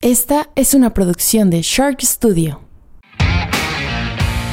Esta es una producción de Shark Studio.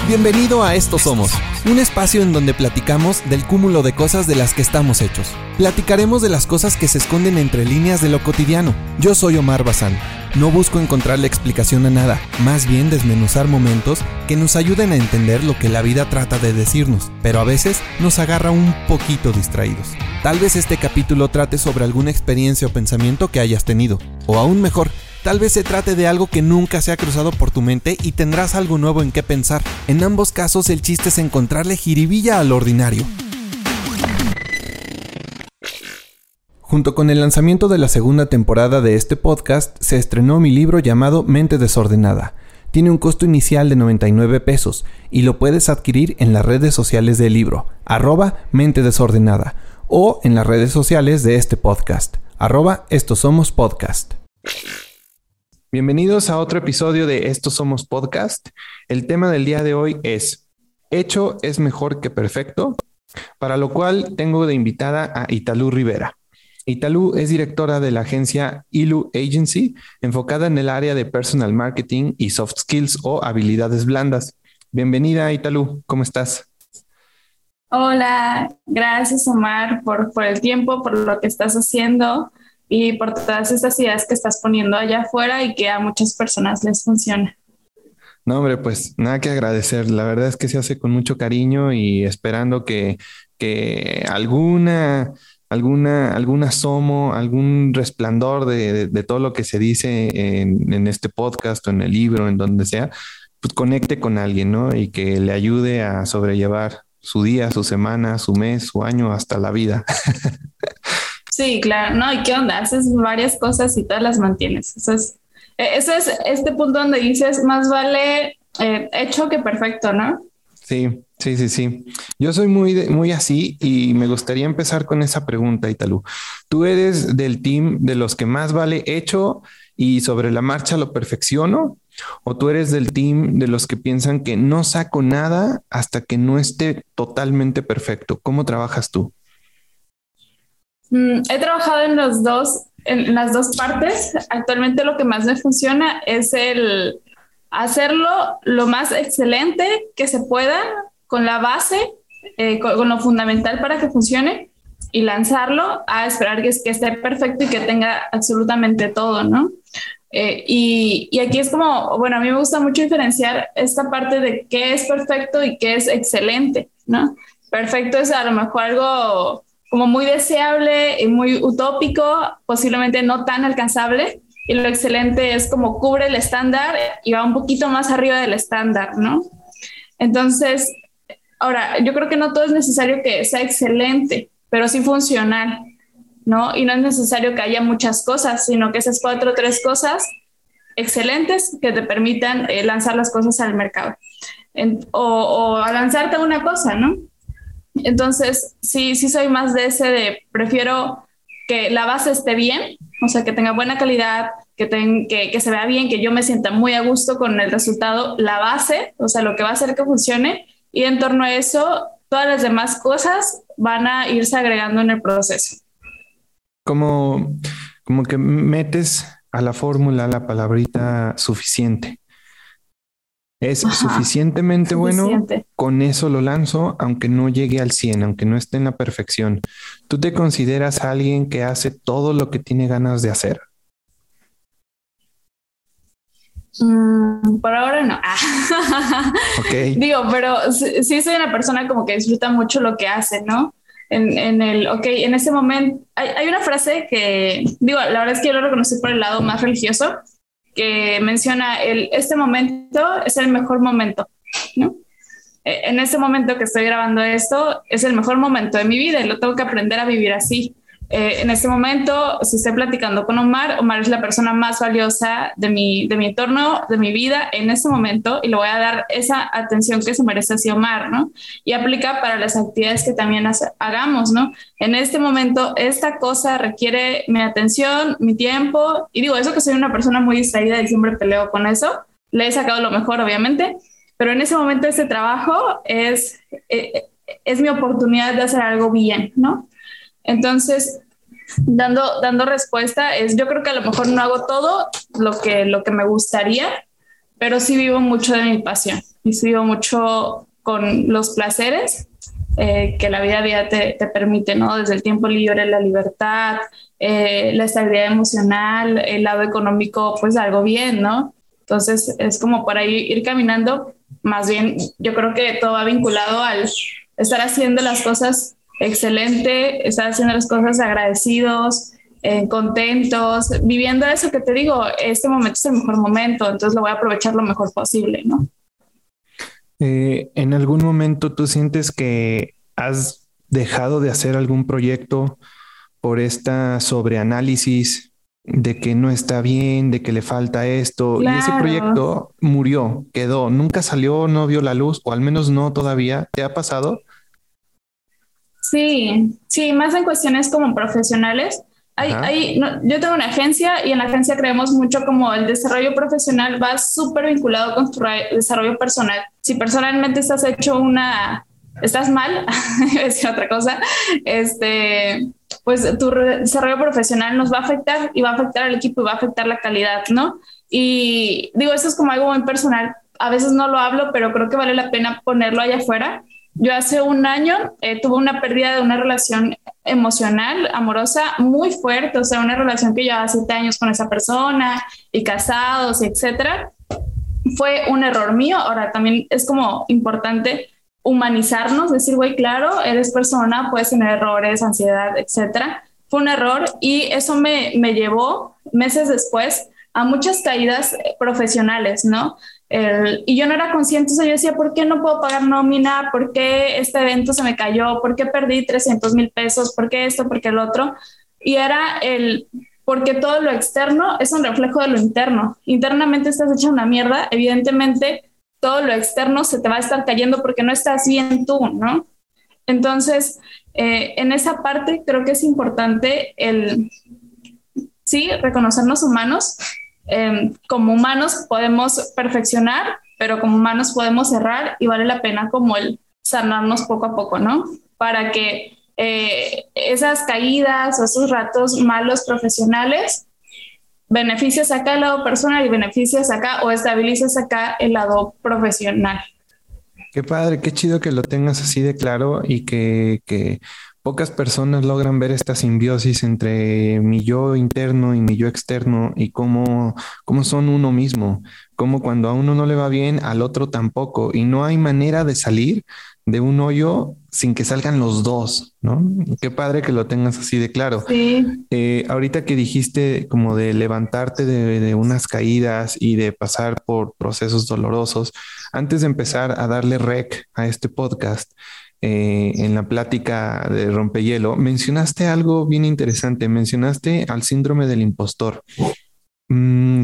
Bienvenido a Esto Somos, un espacio en donde platicamos del cúmulo de cosas de las que estamos hechos. Platicaremos de las cosas que se esconden entre líneas de lo cotidiano. Yo soy Omar Bazán. No busco encontrar la explicación a nada, más bien desmenuzar momentos que nos ayuden a entender lo que la vida trata de decirnos, pero a veces nos agarra un poquito distraídos. Tal vez este capítulo trate sobre alguna experiencia o pensamiento que hayas tenido, o aún mejor, Tal vez se trate de algo que nunca se ha cruzado por tu mente y tendrás algo nuevo en qué pensar. En ambos casos el chiste es encontrarle jiribilla al ordinario. Junto con el lanzamiento de la segunda temporada de este podcast, se estrenó mi libro llamado Mente Desordenada. Tiene un costo inicial de 99 pesos y lo puedes adquirir en las redes sociales del libro, arroba Mente Desordenada, o en las redes sociales de este podcast, arroba Estos Somos Podcast. Bienvenidos a otro episodio de Estos Somos Podcast. El tema del día de hoy es Hecho es mejor que perfecto, para lo cual tengo de invitada a Italú Rivera. Italú es directora de la agencia Ilu Agency, enfocada en el área de personal marketing y soft skills o habilidades blandas. Bienvenida, Italú, ¿cómo estás? Hola, gracias Omar por, por el tiempo, por lo que estás haciendo y por todas estas ideas que estás poniendo allá afuera y que a muchas personas les funciona. No, hombre, pues nada que agradecer. La verdad es que se hace con mucho cariño y esperando que, que alguna, alguna, algún asomo, algún resplandor de, de, todo lo que se dice en, en, este podcast o en el libro, en donde sea, pues conecte con alguien, ¿no? Y que le ayude a sobrellevar su día, su semana, su mes, su año, hasta la vida. Sí, claro, no, ¿y qué onda? Haces varias cosas y todas las mantienes. Eso es, e, eso es este punto donde dices, más vale eh, hecho que perfecto, ¿no? Sí, sí, sí, sí. Yo soy muy, muy así y me gustaría empezar con esa pregunta, Italu. ¿Tú eres del team de los que más vale hecho y sobre la marcha lo perfecciono? ¿O tú eres del team de los que piensan que no saco nada hasta que no esté totalmente perfecto? ¿Cómo trabajas tú? Mm, he trabajado en los dos, en las dos partes. Actualmente lo que más me funciona es el hacerlo lo más excelente que se pueda con la base, eh, con, lo fundamental para que funcione y lanzarlo a esperar que, que esté perfecto y que tenga absolutamente todo, ¿no? Eh, y, y, aquí es como, bueno, a mí me gusta mucho diferenciar esta parte de qué es perfecto y qué es excelente, ¿no? Perfecto es a lo mejor algo como muy deseable y muy utópico, posiblemente no tan alcanzable. Y lo excelente es como cubre el estándar y va un poquito más arriba del estándar, ¿no? Entonces, ahora, yo creo que no todo es necesario que sea excelente, pero sí funcional, ¿no? Y no es necesario que haya muchas cosas, sino que esas cuatro o tres cosas excelentes que te permitan eh, lanzar las cosas al mercado. o, o lanzarte una cosa, ¿no? Entonces, sí, sí soy más de ese de prefiero que la base esté bien, o sea, que tenga buena calidad, que, que, se vea bien, que yo me sienta muy a gusto con el resultado, la base, o sea, lo que va a hacer que funcione, y en torno a eso, todas las demás cosas van a irse agregando en el proceso. Como, como que metes a la fórmula la palabrita suficiente. Es suficientemente bueno, con eso lo lanzo, aunque no llegue al 100, aunque no esté en la perfección. ¿Tú te consideras alguien que hace todo lo que tiene ganas de hacer? Mm, por ahora no. Digo, pero sí, soy una persona como que disfruta mucho lo que hace, ¿no? En, en el, ok, en ese momento, hay, hay, una frase que, digo, la verdad es que yo lo reconocí por el lado más religioso, que menciona el, este momento es el mejor momento, ¿no? E, en ese momento que estoy grabando esto, es el mejor momento de mi vida y lo tengo que aprender a vivir así. Eh, en este momento, si estoy platicando con Omar, Omar es la persona más valiosa de mi, de mi entorno, de mi vida en este momento y le voy a dar esa atención que se merece hacia Omar, ¿no? Y aplica para las actividades que también hagamos, ¿no? En este momento, esta cosa requiere mi atención, mi tiempo, y digo eso que soy una persona muy distraída y siempre peleo con eso, le he sacado lo mejor, obviamente, pero en ese momento este trabajo es, eh, es mi oportunidad de hacer algo bien, ¿no? Entonces, dando, dando respuesta es, yo creo que a lo mejor no hago todo lo que, lo que me gustaría, pero sí vivo mucho de mi pasión y sí vivo mucho con los placeres eh, que la vida a día te, te, permite, ¿no? Desde el tiempo libre, la libertad, eh, la estabilidad emocional, el lado económico, pues algo bien, ¿no? Entonces es como para ir, ir caminando, más bien yo creo que todo va vinculado al estar haciendo las cosas excelente, estar haciendo las cosas agradecidos, eh, contentos, viviendo eso que te digo, este momento es el mejor momento, entonces lo voy a aprovechar lo mejor posible, ¿no? Eh, ¿En algún momento tú sientes que has dejado de hacer algún proyecto por esta sobreanálisis de que no está bien, de que le falta esto, y ese proyecto murió, quedó, nunca salió, no vio la luz, o al menos no todavía. ¿Te ha pasado? Sí, sí, más en cuestiones como profesionales. Hay, hay, yo tengo una agencia y en la agencia creemos mucho como el desarrollo profesional va súper vinculado con tu desarrollo personal. Si personalmente estás hecho una, estás mal, decir otra cosa, este, pues tu desarrollo profesional nos va a afectar y va a afectar al equipo y va a afectar la calidad, ¿no? Y digo, eso es como algo muy personal. A veces no lo hablo, pero creo que vale la pena ponerlo allá afuera yo hace un año eh, tuve una pérdida de una relación emocional, amorosa, muy fuerte, o sea, una relación que llevaba siete años con esa persona y casados, etcétera. Fue un error mío. Ahora también es como importante humanizarnos, decir, güey, claro, eres persona, puedes tener errores, ansiedad, etcétera. Fue un error y eso me, me llevó meses después a muchas caídas profesionales, ¿no? Y yo no era consciente, o sea, yo decía, ¿por qué no puedo pagar nómina? ¿Por qué este evento se me cayó? ¿Por qué perdí 300 mil pesos? ¿Por qué esto? ¿Por qué el otro? Y era el, porque todo lo externo es un reflejo de lo interno. Internamente estás hecha una mierda, evidentemente todo lo externo se te va a estar cayendo porque no estás bien tú, ¿no? Entonces, eh, en esa parte creo que es importante el, sí, reconocernos humanos Em, como humanos podemos perfeccionar, pero como humanos podemos errar y vale la pena como el sanarnos poco a poco, ¿no? Para que eh, esas caídas o esos ratos malos profesionales beneficias acá el lado personal y beneficias acá o estabilizas acá el lado profesional. Qué padre, qué chido que lo tengas así de claro y que, que Pocas personas logran ver esta simbiosis entre mi yo interno y mi yo externo y cómo, cómo son uno mismo, cómo cuando a uno no le va bien, al otro tampoco. Y no hay manera de salir de un hoyo sin que salgan los dos, ¿no? Qué padre que lo tengas así de claro. Sí. Eh, ahorita que dijiste como de levantarte de, de, unas caídas y de pasar por procesos dolorosos, antes de empezar a darle rec a este podcast, eh, en la plática de Rompehielo, mencionaste algo bien interesante, mencionaste al síndrome del impostor. Mm,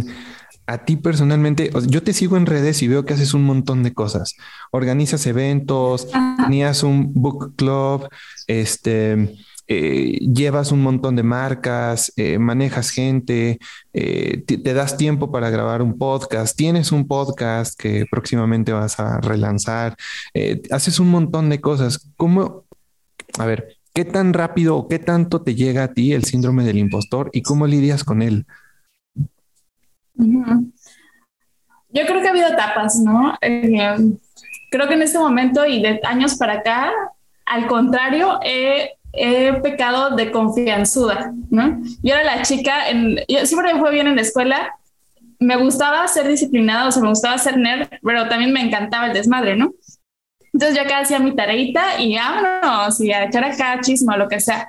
a ti personalmente, yo te sigo en redes y veo que haces un montón de cosas. Organizas eventos, tenías un book club, este, eh, llevas un montón de marcas, eh, manejas gente, eh, te, das tiempo para grabar un podcast, tienes un podcast que próximamente vas a relanzar, haces un montón de cosas. ¿Cómo, a ver, qué tan rápido o qué tanto te llega a ti el síndrome del impostor y cómo lidias con él? Yo creo que ha habido etapas, ¿no? creo que en este momento y de años para acá, al contrario, he he pecado de confianzuda, ¿no? Yo era la chica, en, yo siempre me fue bien en la escuela, me gustaba ser disciplinada, o sea, me gustaba ser nerd, pero también me encantaba el desmadre, ¿no? Entonces yo acá hacía mi tareita y vámonos, y a echar acá chismo lo que sea.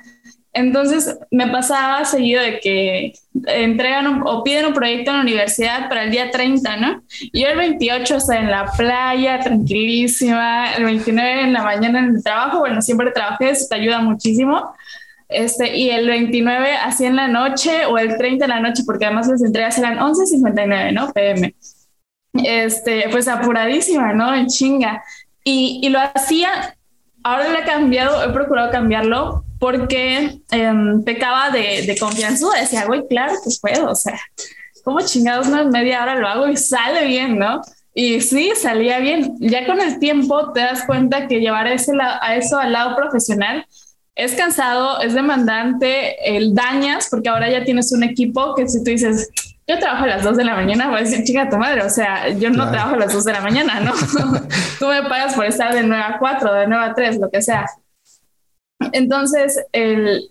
Entonces me pasaba seguido de que entregan o piden un proyecto en la universidad para el día 30, ¿no? Y yo el 28 estoy en la playa, tranquilísima, el 29 en la mañana en el trabajo, bueno, siempre trabajé, eso te ayuda muchísimo. Este, y el 29 así en la noche o el 30 en la noche, porque además las entregas eran 11.59, ¿no? PM. Este, pues apuradísima, ¿no? En chinga. Y, y lo hacía, ahora lo he cambiado, he procurado cambiarlo porque em, pecaba de, de confianza. Decía, güey, claro que puedo. O sea, como chingados, una media hora lo hago y sale bien, ¿no? Y sí, salía bien. Ya con el tiempo te das cuenta que llevar ese a eso al lado profesional es cansado, es demandante, el dañas, porque ahora ya tienes un equipo que si tú dices, yo trabajo a las 2 de la mañana, voy a decir, chica tu madre, o sea, yo no trabajo a las 2 de la mañana, ¿no? tú me pagas por estar de 9 a 4, de 9 a 3, lo que sea. Entonces, el,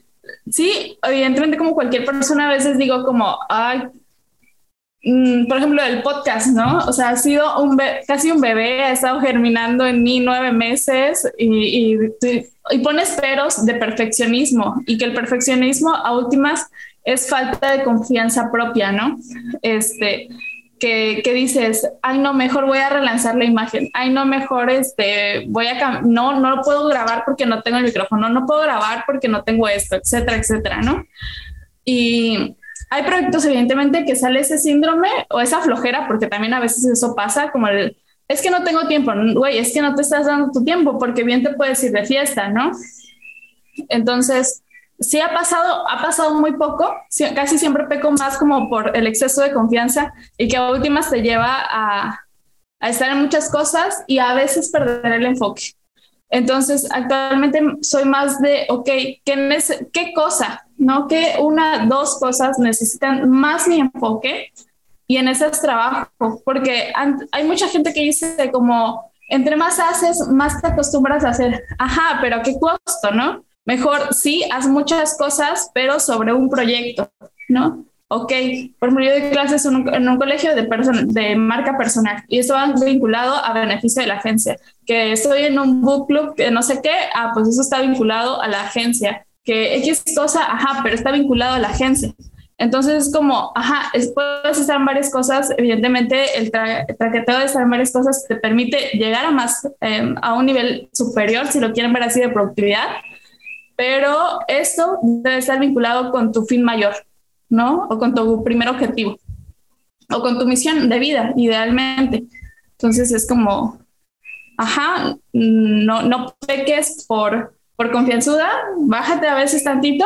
sí, evidentemente como cualquier persona a veces digo como, mm, por ejemplo, el podcast, ¿no? O sea, ha sido un casi un bebé, ha estado germinando en mí nueve meses y, y, y pones peros de perfeccionismo y que el perfeccionismo a últimas es falta de confianza propia, ¿no? Este, que, que, dices, ay, no, mejor voy a relanzar la imagen, ay, no, mejor este, voy a, no, no lo puedo grabar porque no tengo el micrófono, no puedo grabar porque no tengo esto, etcétera, etcétera, ¿no? Y hay proyectos, evidentemente, que sale ese síndrome o esa flojera, porque también a veces eso pasa, como el, es que no tengo tiempo, güey, es que no te estás dando tu tiempo, porque bien te puedes ir de fiesta, ¿no? Entonces, sí ha pasado, ha pasado muy poco, casi siempre peco más como por el exceso de confianza y que a últimas te lleva a, estar en muchas cosas y a veces perder el enfoque. Entonces, actualmente soy más de, ok, ¿qué, qué cosa? ¿No? Que una, dos cosas necesitan más mi enfoque y en esas trabajo, porque hay mucha gente que dice como, entre más haces, más te acostumbras a hacer. Ajá, pero ¿a qué costo, no? Mejor sí, haz muchas cosas, pero sobre un proyecto, ¿no? Ok, por ejemplo, yo doy clases en un, colegio de, de marca personal y eso va vinculado a beneficio de la agencia. Que estoy en un book club que no sé qué, ah, pues eso está vinculado a la agencia. Que X cosa, ajá, pero está vinculado a la agencia. Entonces es como, ajá, puedes estar en varias cosas. Evidentemente, el, traqueteo de estar en varias cosas te permite llegar a más, em, a un nivel superior, si lo quieren ver así, de productividad pero esto debe estar vinculado con tu fin mayor, ¿no? O con tu primer objetivo, o con tu misión de vida, idealmente. Entonces es como, ajá, no, no peques por, por confianzuda, bájate a veces tantito,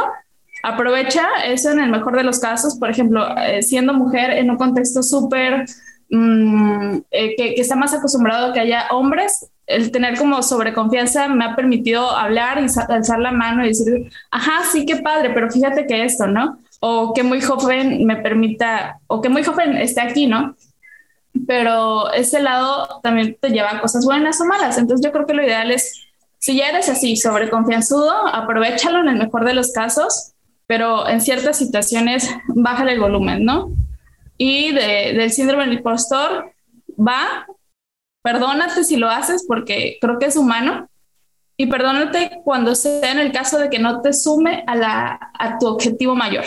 aprovecha eso en el mejor de los casos, por ejemplo, eh, siendo mujer en un contexto súper, mm, eh, que, está más acostumbrado a que haya hombres, el tener como sobreconfianza me ha permitido hablar y alzar la mano y decir, ajá, sí, qué padre, pero fíjate que esto, ¿no? O que muy joven me permita, o que muy joven esté aquí, ¿no? Pero ese lado también te lleva a cosas buenas o malas. Entonces yo creo que lo ideal es, si ya eres así, sobreconfianzudo, aprovechalo en el mejor de los casos, pero en ciertas situaciones bájale el volumen, ¿no? Y de, del síndrome del impostor va Perdónate si lo haces porque creo que es humano y perdónate cuando sea en el caso de que no te sume a, la, a tu objetivo mayor.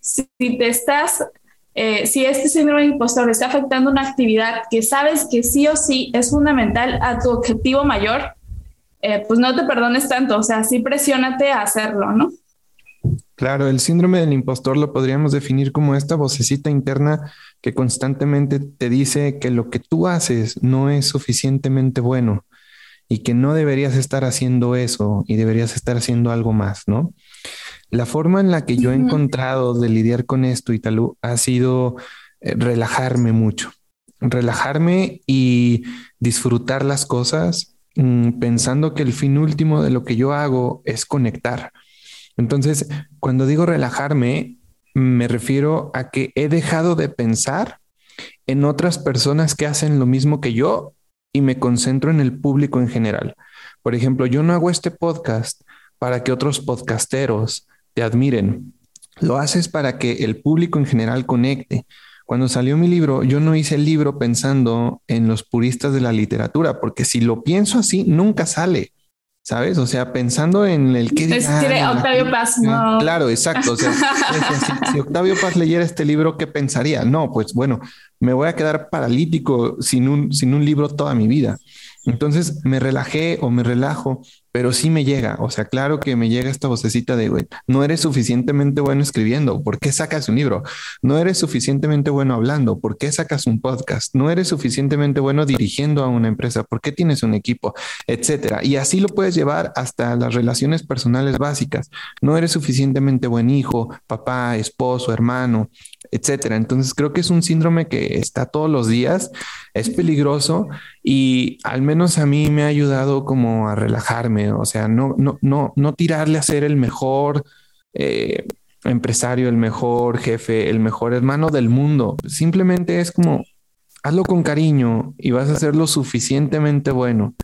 Si te estás, eh, si este síndrome de impostor está afectando una actividad que sabes que sí o sí es fundamental a tu objetivo mayor, eh, pues no te perdones tanto, o sea, sí presiónate a hacerlo, ¿no? Claro, el síndrome del impostor lo podríamos definir como esta vocecita interna que constantemente te dice que lo que tú haces no es suficientemente bueno y que no deberías estar haciendo eso y deberías estar haciendo algo más, ¿no? La forma en la que yo he encontrado de lidiar con esto, Italu, ha sido eh, relajarme mucho, relajarme y disfrutar las cosas mm, pensando que el fin último de lo que yo hago es conectar entonces, cuando digo relajarme, me refiero a que he dejado de pensar en otras personas que hacen lo mismo que yo y me concentro en el público en general. Por ejemplo, yo no hago este podcast para que otros podcasteros te admiren. Lo haces para que el público en general conecte. Cuando salió mi libro, yo no hice el libro pensando en los puristas de la literatura, porque si lo pienso así, nunca sale. ¿Sabes? O sea, pensando en el que... Es Octavio Paz, no. Claro, exacto. O sea, si, Octavio Paz leyera este libro, ¿qué pensaría? No, pues bueno, me voy a quedar paralítico sin un, sin un libro toda mi vida. Entonces me relajé o me relajo pero sí me llega, o sea, claro que me llega esta vocecita de, güey, no eres suficientemente bueno escribiendo, ¿por qué sacas un libro? No eres suficientemente bueno hablando, ¿por qué sacas un podcast? No eres suficientemente bueno dirigiendo a una empresa, ¿por qué tienes un equipo? Etcétera. Y así lo puedes llevar hasta las relaciones personales básicas. No eres suficientemente buen hijo, papá, esposo, hermano, etcétera. Entonces creo que es un síndrome que está todos los días es peligroso y al menos a mí me ha ayudado como a relajarme, o sea, no, no, no, no tirarle a ser el mejor eh, empresario, el mejor jefe, el mejor hermano del mundo. Simplemente es como, hazlo con cariño y vas a ser lo suficientemente bueno.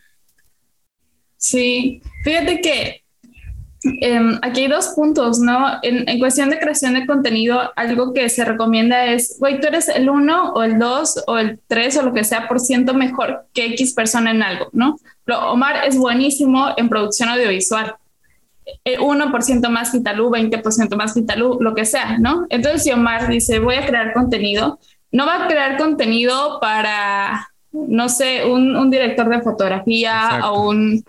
Sí, fíjate que Em, aquí hay dos puntos, ¿no? En, cuestión de creación de contenido, algo que se recomienda es, güey, tú eres el 1 o el 2 o el 3 o lo que sea por ciento mejor que X persona en algo, ¿no? Pero Omar es buenísimo en producción audiovisual. 1% más que 20% más que lo que sea, ¿no? Entonces, si Omar dice, voy a crear contenido, no va a crear contenido para, no sé, un, director de fotografía o un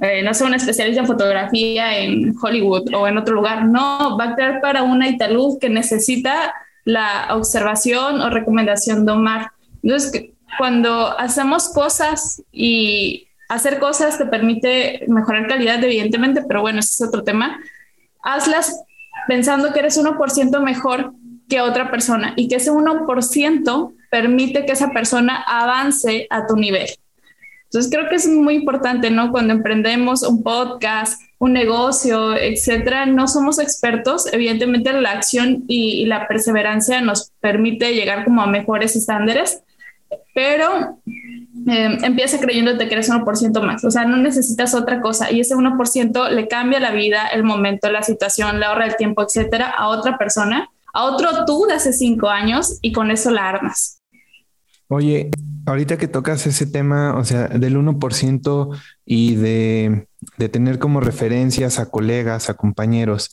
eh, no sé, un especialista en fotografía en Hollywood o en otro lugar. No, va a crear para una Italuz que necesita la observación o recomendación de Omar. Entonces, cuando hacemos cosas y hacer cosas te permite mejorar calidad, evidentemente, pero bueno, ese es otro tema. Hazlas pensando que eres 1% mejor que otra persona y que ese 1% permite que esa persona avance a tu nivel. Entonces creo que es muy importante, ¿no? Cuando emprendemos un podcast, un negocio, etcétera, no somos expertos. Evidentemente la acción y, la perseverancia nos permite llegar como a mejores estándares, pero eh, empieza creyéndote que eres 1% más, o sea, no necesitas otra cosa y ese 1% le cambia la vida, el momento, la situación, le ahorra el tiempo, etcétera, a otra persona, a otro tú de hace cinco años y con eso la armas. Oye, ahorita que tocas ese tema, o sea, del 1% y de, tener como referencias a colegas, a compañeros,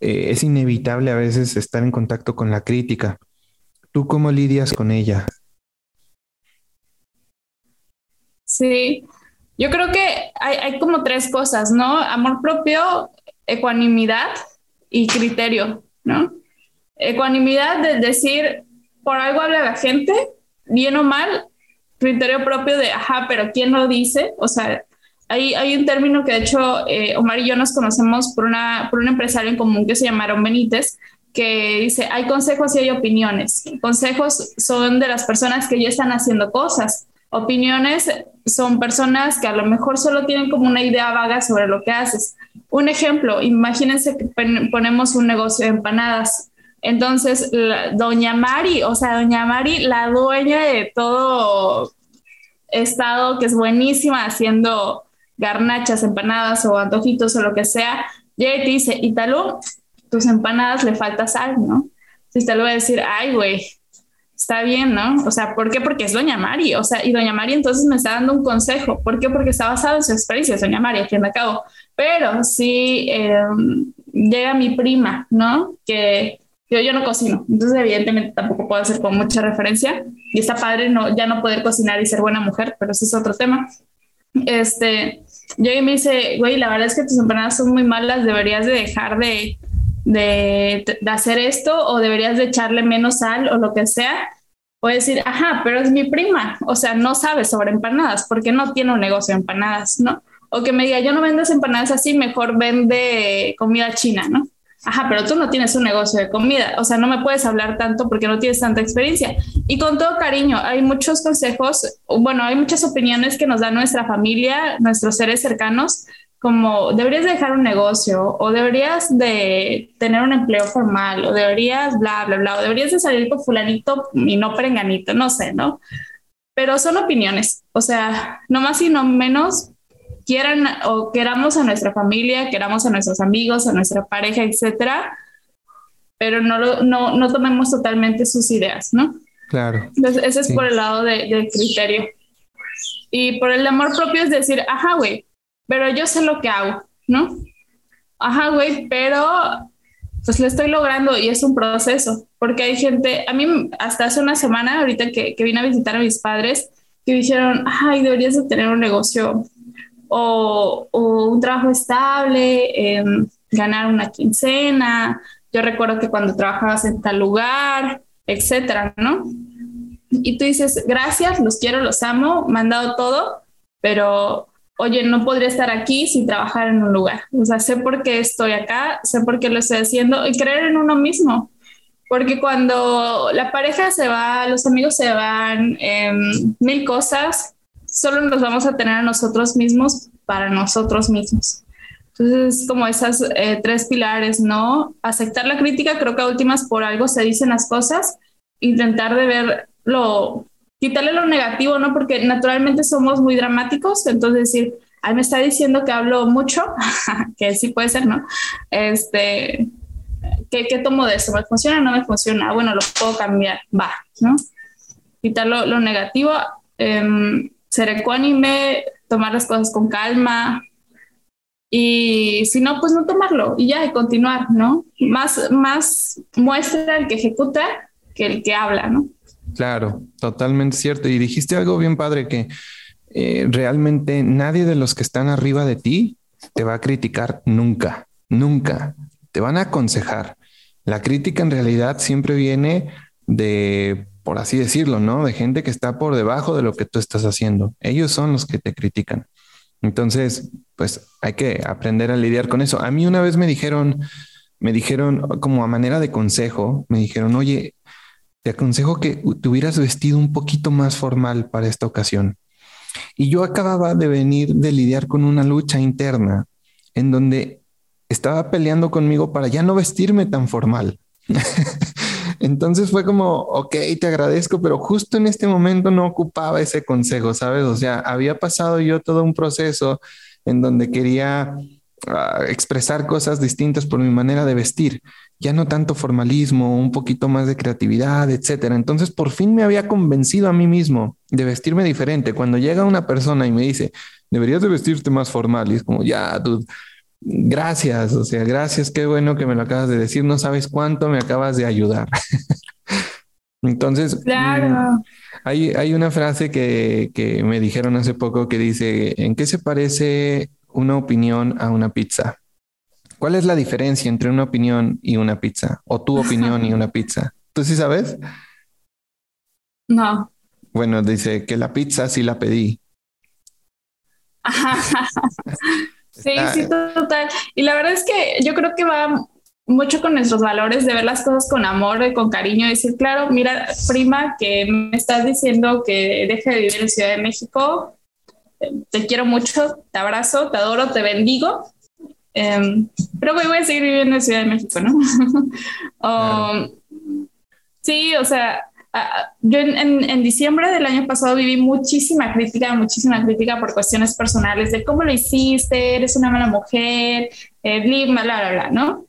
eh, es inevitable a veces estar en contacto con la crítica. ¿Tú cómo lidias con ella? Sí, yo creo que hay, hay como tres cosas, ¿no? Amor propio, ecuanimidad y criterio, ¿no? Ecuanimidad de decir, por algo habla la gente, bien o mal, criterio propio de, ajá, pero ¿quién lo dice? O sea, hay, hay un término que de hecho eh, Omar y yo nos conocemos por, una, por un empresario en común que se llamaron Benítez, que dice, hay consejos y hay opiniones. Consejos son de las personas que ya están haciendo cosas. Opiniones son personas que a lo mejor solo tienen como una idea vaga sobre lo que haces. Un ejemplo, imagínense que ponemos un negocio de empanadas entonces, doña Mari, o sea, doña Mari, la dueña de todo estado, que es buenísima haciendo garnachas, empanadas o antojitos o lo que sea, llega y te dice, Italo, tus empanadas le falta sal, ¿no? Entonces te lo voy a decir, ay, güey, está bien, ¿no? O sea, ¿por qué? Porque es Doña Mari, o sea, y Doña Mari entonces me está dando un consejo. ¿Por qué? Porque está basado en su experiencia, Doña Mari, a fin de cabo. Pero sí em, llega mi prima, ¿no? Que yo, yo no cocino, entonces evidentemente tampoco puedo hacer con mucha referencia y está padre no, ya no poder cocinar y ser buena mujer, pero ese es otro tema. Este, yo me dice, güey, la verdad es que tus empanadas son muy malas, deberías de dejar de, de, de hacer esto o deberías de echarle menos sal o lo que sea. Puede decir, ajá, pero es mi prima, o sea, no sabe sobre empanadas porque no tiene un negocio de empanadas, ¿no? O que me diga, yo no vendo empanadas así, mejor vende comida china, ¿no? Ajá, pero tú no tienes un negocio de comida, o sea, no me puedes hablar tanto porque no tienes tanta experiencia. Y con todo cariño, hay muchos consejos, bueno, hay muchas opiniones que nos da nuestra familia, nuestros seres cercanos, como deberías dejar un negocio o deberías de tener un empleo formal o deberías bla, bla, bla, o deberías de salir con fulanito y no perenganito, no sé, ¿no? Pero son opiniones, o sea, no más y no menos quieran o queramos a nuestra familia, queramos a nuestros amigos, a nuestra pareja, etcétera, pero no, no, no tomemos totalmente sus ideas, ¿no? Claro. Entonces, ese es por el lado de, del criterio. Y por el amor propio es decir, ajá, güey, pero yo sé lo que hago, ¿no? Ajá, güey, pero pues lo estoy logrando y es un proceso, porque hay gente, a mí hasta hace una semana, ahorita que, que vine a visitar a mis padres, que dijeron, ay, deberías de tener un negocio o, un trabajo estable, em, ganar una quincena. Yo recuerdo que cuando trabajabas en tal lugar, etcétera, ¿no? Y tú dices, gracias, los quiero, los amo, me han dado todo, pero oye, no podría estar aquí sin trabajar en un lugar. O sea, sé por qué estoy acá, sé por qué lo estoy haciendo y creer en uno mismo. Porque cuando la pareja se va, los amigos se van, em, mil cosas, solo nos vamos a tener a nosotros mismos para nosotros mismos. Entonces, como esas eh, tres pilares, ¿no? Aceptar la crítica, creo que a últimas por algo se dicen las cosas, intentar de ver lo, quitarle lo negativo, ¿no? Porque naturalmente somos muy dramáticos, entonces decir, ay, me está diciendo que hablo mucho, que sí puede ser, ¿no? Este, ¿qué, ¿qué, tomo de eso? ¿Me funciona? ¿No me funciona? Bueno, lo puedo cambiar, va, ¿no? Quitar lo, negativo, eh, ser ecuánime, tomar las cosas con calma, y si no, pues no tomarlo y ya, y continuar, ¿no? Más, más muestra el que ejecuta que el que habla, ¿no? Claro, totalmente cierto. Y dijiste algo bien padre que eh, realmente nadie de los que están arriba de ti te va a criticar nunca, nunca. Te van a aconsejar. La crítica en realidad siempre viene de, por así decirlo, ¿no? De gente que está por debajo de lo que tú estás haciendo. Ellos son los que te critican. Entonces, pues hay que aprender a lidiar con eso. A mí una vez me dijeron, me dijeron como a manera de consejo, me dijeron, oye, te aconsejo que te hubieras vestido un poquito más formal para esta ocasión. Y yo acababa de venir de lidiar con una lucha interna en donde estaba peleando conmigo para ya no vestirme tan formal. Entonces fue como, ok, te agradezco, pero justo en este momento no ocupaba ese consejo, ¿sabes? O sea, había pasado yo todo un proceso en donde quería uh, expresar cosas distintas por mi manera de vestir, ya no tanto formalismo, un poquito más de creatividad, etcétera. Entonces, por fin me había convencido a mí mismo de vestirme diferente. Cuando llega una persona y me dice, deberías de vestirte más formal, y es como, ya, dude Gracias, o sea, gracias, qué bueno que me lo acabas de decir, no sabes cuánto me acabas de ayudar. Entonces, claro. Mm, hay, hay, una frase que, que, me dijeron hace poco que dice, ¿en qué se parece una opinión a una pizza? ¿Cuál es la diferencia entre una opinión y una pizza? ¿O tu opinión y una pizza? ¿Tú sí sabes? No. Bueno, dice que la pizza sí la pedí. Sí, sí, total. Y la verdad es que yo creo que va mucho con nuestros valores de ver las cosas con amor y con cariño y decir, claro, mira, prima, que me estás diciendo que deje de vivir en Ciudad de México, te quiero mucho, te abrazo, te adoro, te bendigo, em, pero voy, a seguir viviendo en Ciudad de México, ¿no? Um, sí, o sea, yo en, diciembre del año pasado viví muchísima crítica, muchísima crítica por cuestiones personales de cómo lo hiciste, eres una mala mujer, eh, bla, bla, bla, ¿no?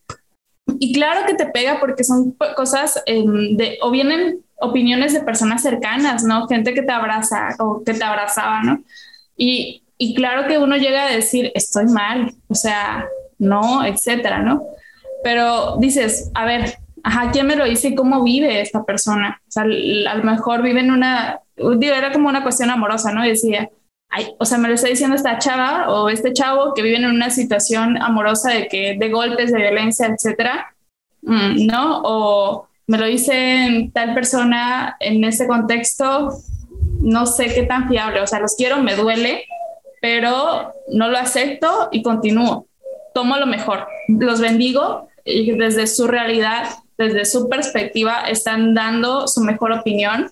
Y claro que te pega porque son cosas em, de, o vienen opiniones de personas cercanas, ¿no? Gente que te abraza o que te abrazaba, ¿no? Y, y claro que uno llega a decir, estoy mal, o sea, no, etcétera, ¿no? Pero dices, a ver, ajá, ¿quién me lo dice y cómo vive esta persona? O sea, a lo mejor vive en una, digo, era como una cuestión amorosa, ¿no? decía, Ay, o sea, me lo está diciendo esta chava o este chavo que vive en una situación amorosa de que de golpes, de violencia, etcétera, mm, ¿no? O me lo dice tal persona en ese contexto, no sé qué tan fiable, o sea, los quiero, me duele, pero no lo acepto y continúo. Tomo lo mejor, los bendigo y desde su realidad desde su perspectiva están dando su mejor opinión,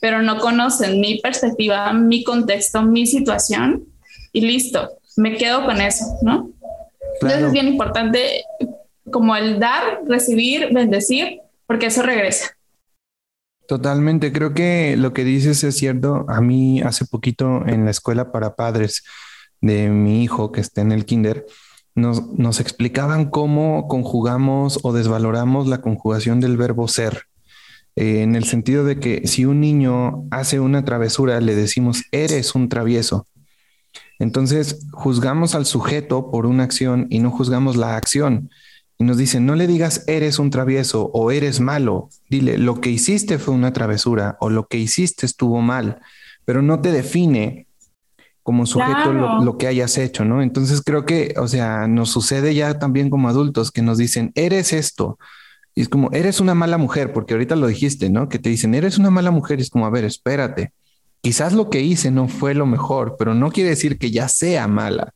pero no conocen mi perspectiva, mi contexto, mi situación y listo, me quedo con eso, ¿no? Entonces es bien importante como el dar, recibir, bendecir, porque eso regresa. Totalmente, creo que lo que dices es cierto. A mí hace poquito en la escuela para padres de mi hijo que está en el kinder, nos, explicaban cómo conjugamos o desvaloramos la conjugación del verbo ser. Eh, en el sentido de que si un niño hace una travesura, le decimos, eres un travieso. Entonces, juzgamos al sujeto por una acción y no juzgamos la acción. Y nos dicen, no le digas, eres un travieso o eres malo. Dile, lo que hiciste fue una travesura o lo que hiciste estuvo mal, pero no te define como sujeto lo, que hayas hecho, ¿no? Entonces creo que, o sea, nos sucede ya también como adultos que nos dicen, eres esto. Y es como, eres una mala mujer, porque ahorita lo dijiste, ¿no? Que te dicen, eres una mala mujer. Y es como, a ver, espérate. Quizás lo que hice no fue lo mejor, pero no quiere decir que ya sea mala.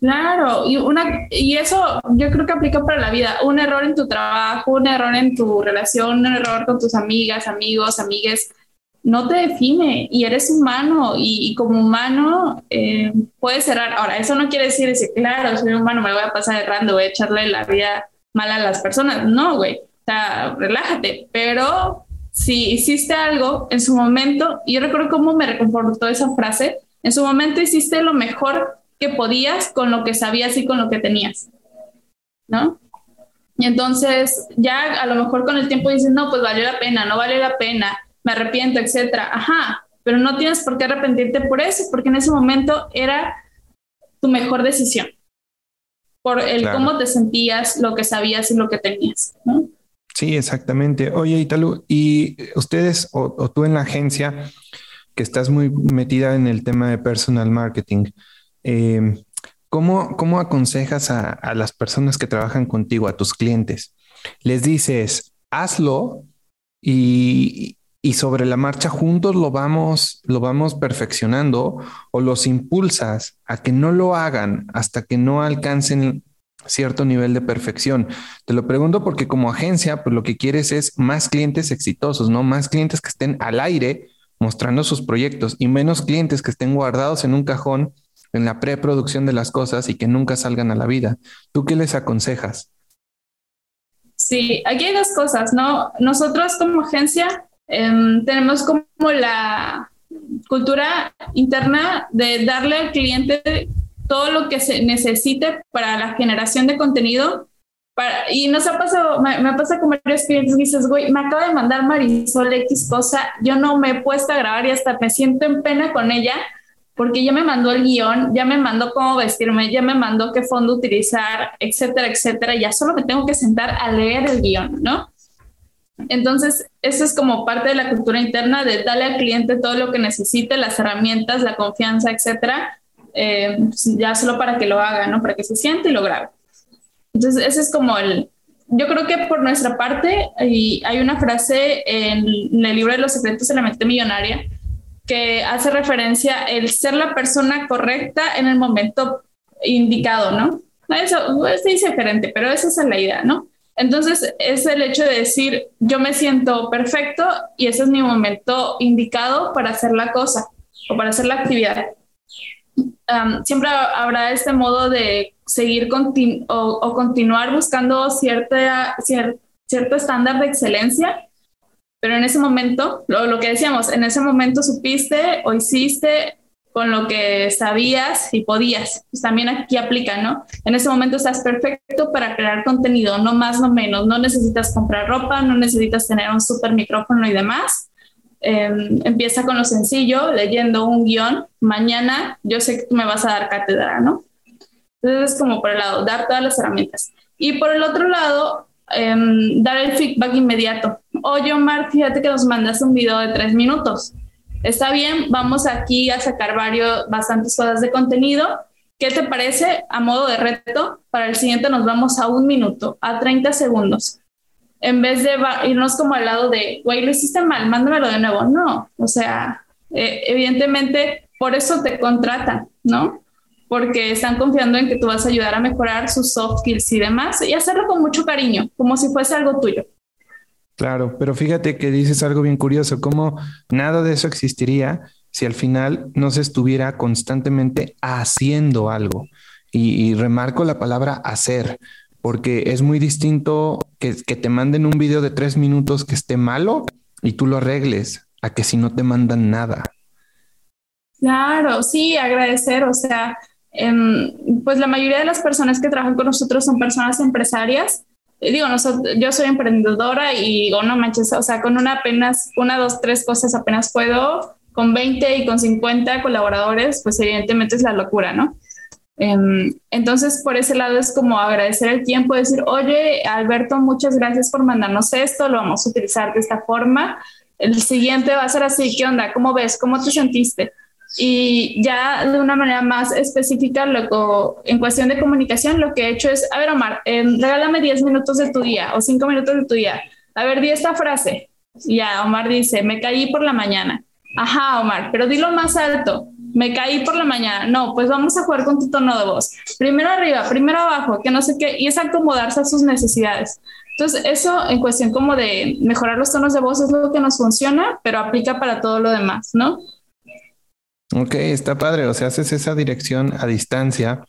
Claro, y, una, y eso yo creo que aplica para la vida. Un error en tu trabajo, un error en tu relación, un error con tus amigas, amigos, amigues, no te define y eres humano y, como humano eh, puedes errar. Ahora, eso no quiere decir, decir, claro, soy humano, me voy a pasar errando, voy a echarle la vida mal a las personas. No, güey, o sea, relájate, pero si hiciste algo en su momento, y yo recuerdo cómo me reconfortó esa frase, en su momento hiciste lo mejor que podías con lo que sabías y con lo que tenías, ¿no? Y entonces ya a lo mejor con el tiempo dices, no, pues valió la pena, no vale la pena, me arrepiento, etcétera. Ajá, pero no tienes por qué arrepentirte por eso, porque en ese momento era tu mejor decisión, por el cómo te sentías, lo que sabías y lo que tenías, ¿no? Sí, exactamente. Oye, Italu, y ustedes o tú en la agencia que estás muy metida en el tema de personal marketing, eh, ¿cómo, aconsejas a, las personas que trabajan contigo, a tus clientes? Les dices, hazlo y, sobre la marcha juntos lo vamos, lo vamos perfeccionando o los impulsas a que no lo hagan hasta que no alcancen cierto nivel de perfección. Te lo pregunto porque como agencia, pues lo que quieres es más clientes exitosos, ¿no? Más clientes que estén al aire mostrando sus proyectos y menos clientes que estén guardados en un cajón en la preproducción de las cosas y que nunca salgan a la vida. ¿Tú qué les aconsejas? Sí, aquí hay dos cosas, ¿no? Nosotros como agencia em, tenemos como la cultura interna de darle al cliente todo lo que se necesite para la generación de contenido. Para, y nos ha pasado, me, me pasa con varios clientes y dices, güey, me acaba de mandar Marisol X cosa, yo no me he puesto a grabar y hasta me siento en pena con ella porque ya me mandó el guion, ya me mandó cómo vestirme, ya me mandó qué fondo utilizar, etcétera, etcétera. Ya solo me tengo que sentar a leer el guion, ¿no? Entonces, eso es como parte de la cultura interna de darle al cliente todo lo que necesite, las herramientas, la confianza, etcétera, eh, ya solo para que lo haga, ¿no? Para que se siente y lo grabe. Entonces, ese es como el, yo creo que por nuestra parte, hay una frase en, el libro de los secretos de la mente millonaria, que hace referencia el ser la persona correcta en el momento indicado, ¿no? Eso se dice diferente, pero esa es la idea, ¿no? Entonces es el hecho de decir, yo me siento perfecto y ese es mi momento indicado para hacer la cosa o para hacer la actividad. siempre habrá este modo de seguir o, continuar buscando cierta, cierto estándar de excelencia pero en ese momento, lo, que decíamos, en ese momento supiste o hiciste con lo que sabías y podías. Pues también aquí aplica, ¿no? En ese momento estás perfecto para crear contenido, no más, no menos. No necesitas comprar ropa, no necesitas tener un super micrófono y demás. Em, empieza con lo sencillo, leyendo un guion. Mañana yo sé que tú me vas a dar cátedra, ¿no? Entonces es como por el lado, dar todas las herramientas. Y por el otro lado, Em, dar el feedback inmediato. Oye, Omar, fíjate que nos mandaste un video de tres minutos. Está bien, vamos aquí a sacar varios, bastantes cosas de contenido. ¿Qué te parece a modo de reto? Para el siguiente nos vamos a un minuto, a 30 segundos. En vez de irnos como al lado de, güey, lo hiciste mal, mándamelo de nuevo. No, o sea, eh, evidentemente por eso te contratan, ¿no? porque están confiando en que tú vas a ayudar a mejorar sus soft skills y demás, y hacerlo con mucho cariño, como si fuese algo tuyo. Claro, pero fíjate que dices algo bien curioso, como nada de eso existiría si al final no se estuviera constantemente haciendo algo. Y, remarco la palabra hacer, porque es muy distinto que, te manden un video de tres minutos que esté malo y tú lo arregles, a que si no te mandan nada. Claro, sí, agradecer, o sea, Em, pues la mayoría de las personas que trabajan con nosotros son personas empresarias. Digo, nosotros, yo soy emprendedora y digo, no manches, o sea, con una apenas, una, dos, tres cosas apenas puedo, con 20 y con 50 colaboradores, pues evidentemente es la locura, ¿no? Em, entonces, por ese lado es como agradecer el tiempo, decir, oye, Alberto, muchas gracias por mandarnos esto, lo vamos a utilizar de esta forma. El siguiente va a ser así, ¿qué onda? ¿Cómo ves? ¿Cómo te sentiste? Y ya de una manera más específica, luego, en cuestión de comunicación, lo que he hecho es, a ver, Omar, eh, regálame 10 minutos de tu día o 5 minutos de tu día. A ver, di esta frase. Ya, Omar dice, me caí por la mañana. Ajá, Omar, pero dilo más alto. me caí por la mañana, no, pues vamos a jugar con tu tono de voz. Primero arriba, primero abajo, que no sé qué, y es acomodarse a sus necesidades. Entonces, eso en cuestión como de mejorar los tonos de voz es lo que nos funciona, pero aplica para todo lo demás, ¿no? Ok, está padre. O sea, haces esa dirección a distancia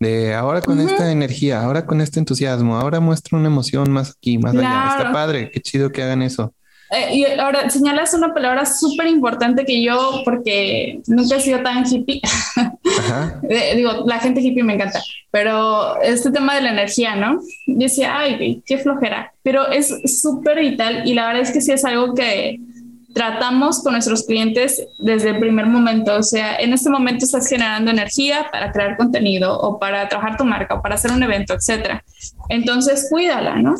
de ahora con esta energía, ahora con este entusiasmo, ahora muestra una emoción más aquí, más allá. Está padre, qué chido que hagan eso. Eh, y ahora señalas una palabra súper importante que yo, porque nunca he sido tan hippie, eh, digo, la gente hippie me encanta, pero este tema de la energía, ¿no? decía, ay, qué flojera, pero es súper vital y la verdad es que sí es algo que tratamos con nuestros clientes desde el primer momento. O sea, en este momento estás generando energía para crear contenido o para trabajar tu marca o para hacer un evento, etcétera. Entonces, cuídala, ¿no?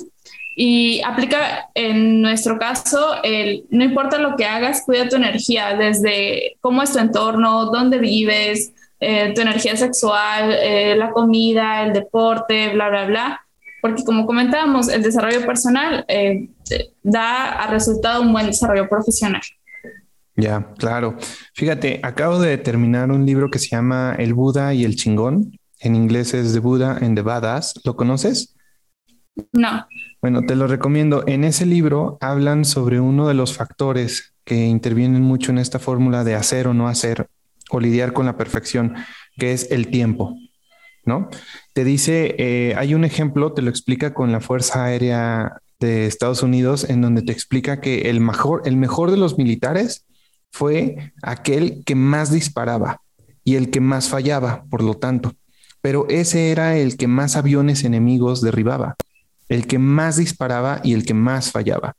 Y aplica en nuestro caso, el, no importa lo que hagas, cuida tu energía, desde cómo es tu entorno, dónde vives, eh, tu energía sexual, eh, la comida, el deporte, bla, bla, bla. Porque como comentábamos, el desarrollo personal eh, da a resultado un buen desarrollo profesional. Ya, claro. Fíjate, acabo de terminar un libro que se llama El Buda y el Chingón. En inglés es The Buddha and the Badass. ¿Lo conoces? No. Bueno, te lo recomiendo. En ese libro hablan sobre uno de los factores que intervienen mucho en esta fórmula de hacer o no hacer o lidiar con la perfección, que es el tiempo, ¿no? Te dice, eh, hay un ejemplo, te lo explica con la Fuerza Aérea de Estados Unidos, en donde te explica que el mejor, el mejor de los militares fue aquel que más disparaba y el que más fallaba, por lo tanto. Pero ese era el que más aviones enemigos derribaba el que más disparaba y el que más fallaba.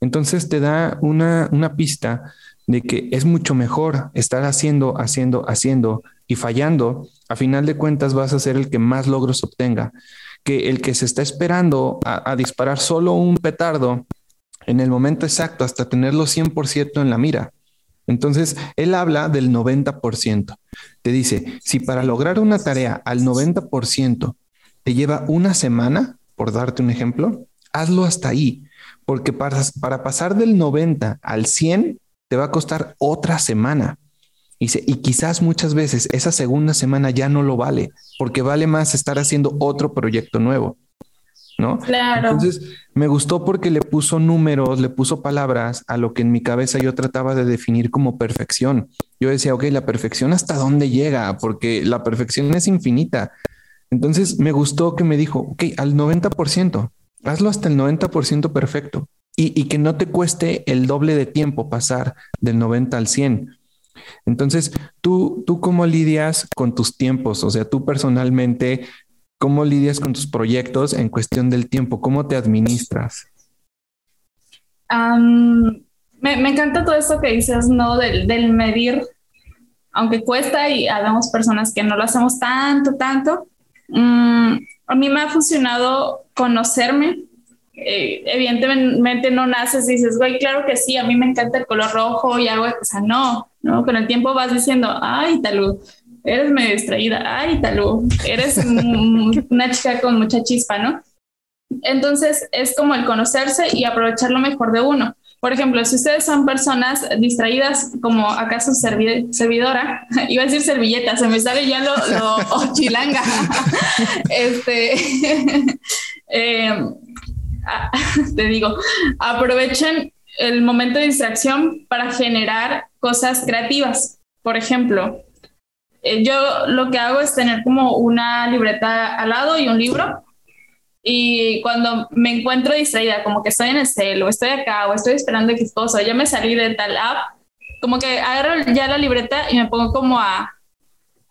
Entonces te da una, pista de que es mucho mejor estar haciendo, haciendo, haciendo y fallando. A final de cuentas vas a ser el que más logros obtenga, que el que se está esperando a, disparar solo un petardo en el momento exacto hasta tenerlo 100% en la mira. Entonces, él habla del 90%. Te dice, si para lograr una tarea al 90% te lleva una semana, por darte un ejemplo, hazlo hasta ahí, porque para, para pasar del 90 al 100 te va a costar otra semana. Y, y quizás muchas veces esa segunda semana ya no lo vale, porque vale más estar haciendo otro proyecto nuevo. ¿No? Claro. Entonces, me gustó porque le puso números, le puso palabras a lo que en mi cabeza yo trataba de definir como perfección. Yo decía, ok, la perfección hasta dónde llega, porque la perfección es infinita. Entonces me gustó que me dijo, ok, al 90%, hazlo hasta el 90% perfecto y, que no te cueste el doble de tiempo pasar del 90 al 100. Entonces, ¿tú, ¿tú cómo lidias con tus tiempos? O sea, tú personalmente, ¿cómo lidias con tus proyectos en cuestión del tiempo? ¿Cómo te administras? me, encanta todo esto que dices, ¿no? Del, del medir, aunque cuesta y habemos personas que no lo hacemos tanto, tanto, Mm, a mí me ha funcionado conocerme. Eh, evidentemente no naces y dices, güey, claro que sí, a mí me encanta el color rojo y hago, o sea, no, no, con el tiempo vas diciendo, ay, Talú, eres medio distraída, ay, Talú, eres una chica con mucha chispa, ¿no? Entonces es como el conocerse y aprovechar lo mejor de uno. Por ejemplo, si ustedes son personas distraídas, como acaso servidora, iba a decir servilleta, se me sale ya lo, lo chilanga. este, eh, te digo, aprovechen el momento de distracción para generar cosas creativas. Por ejemplo, eh, yo lo que hago es tener como una libreta al lado y un libro y cuando me encuentro distraída, como que estoy en el cel o estoy acá o estoy esperando X cosa, ya me salí de tal app, como que agarro ya la libreta y me pongo como a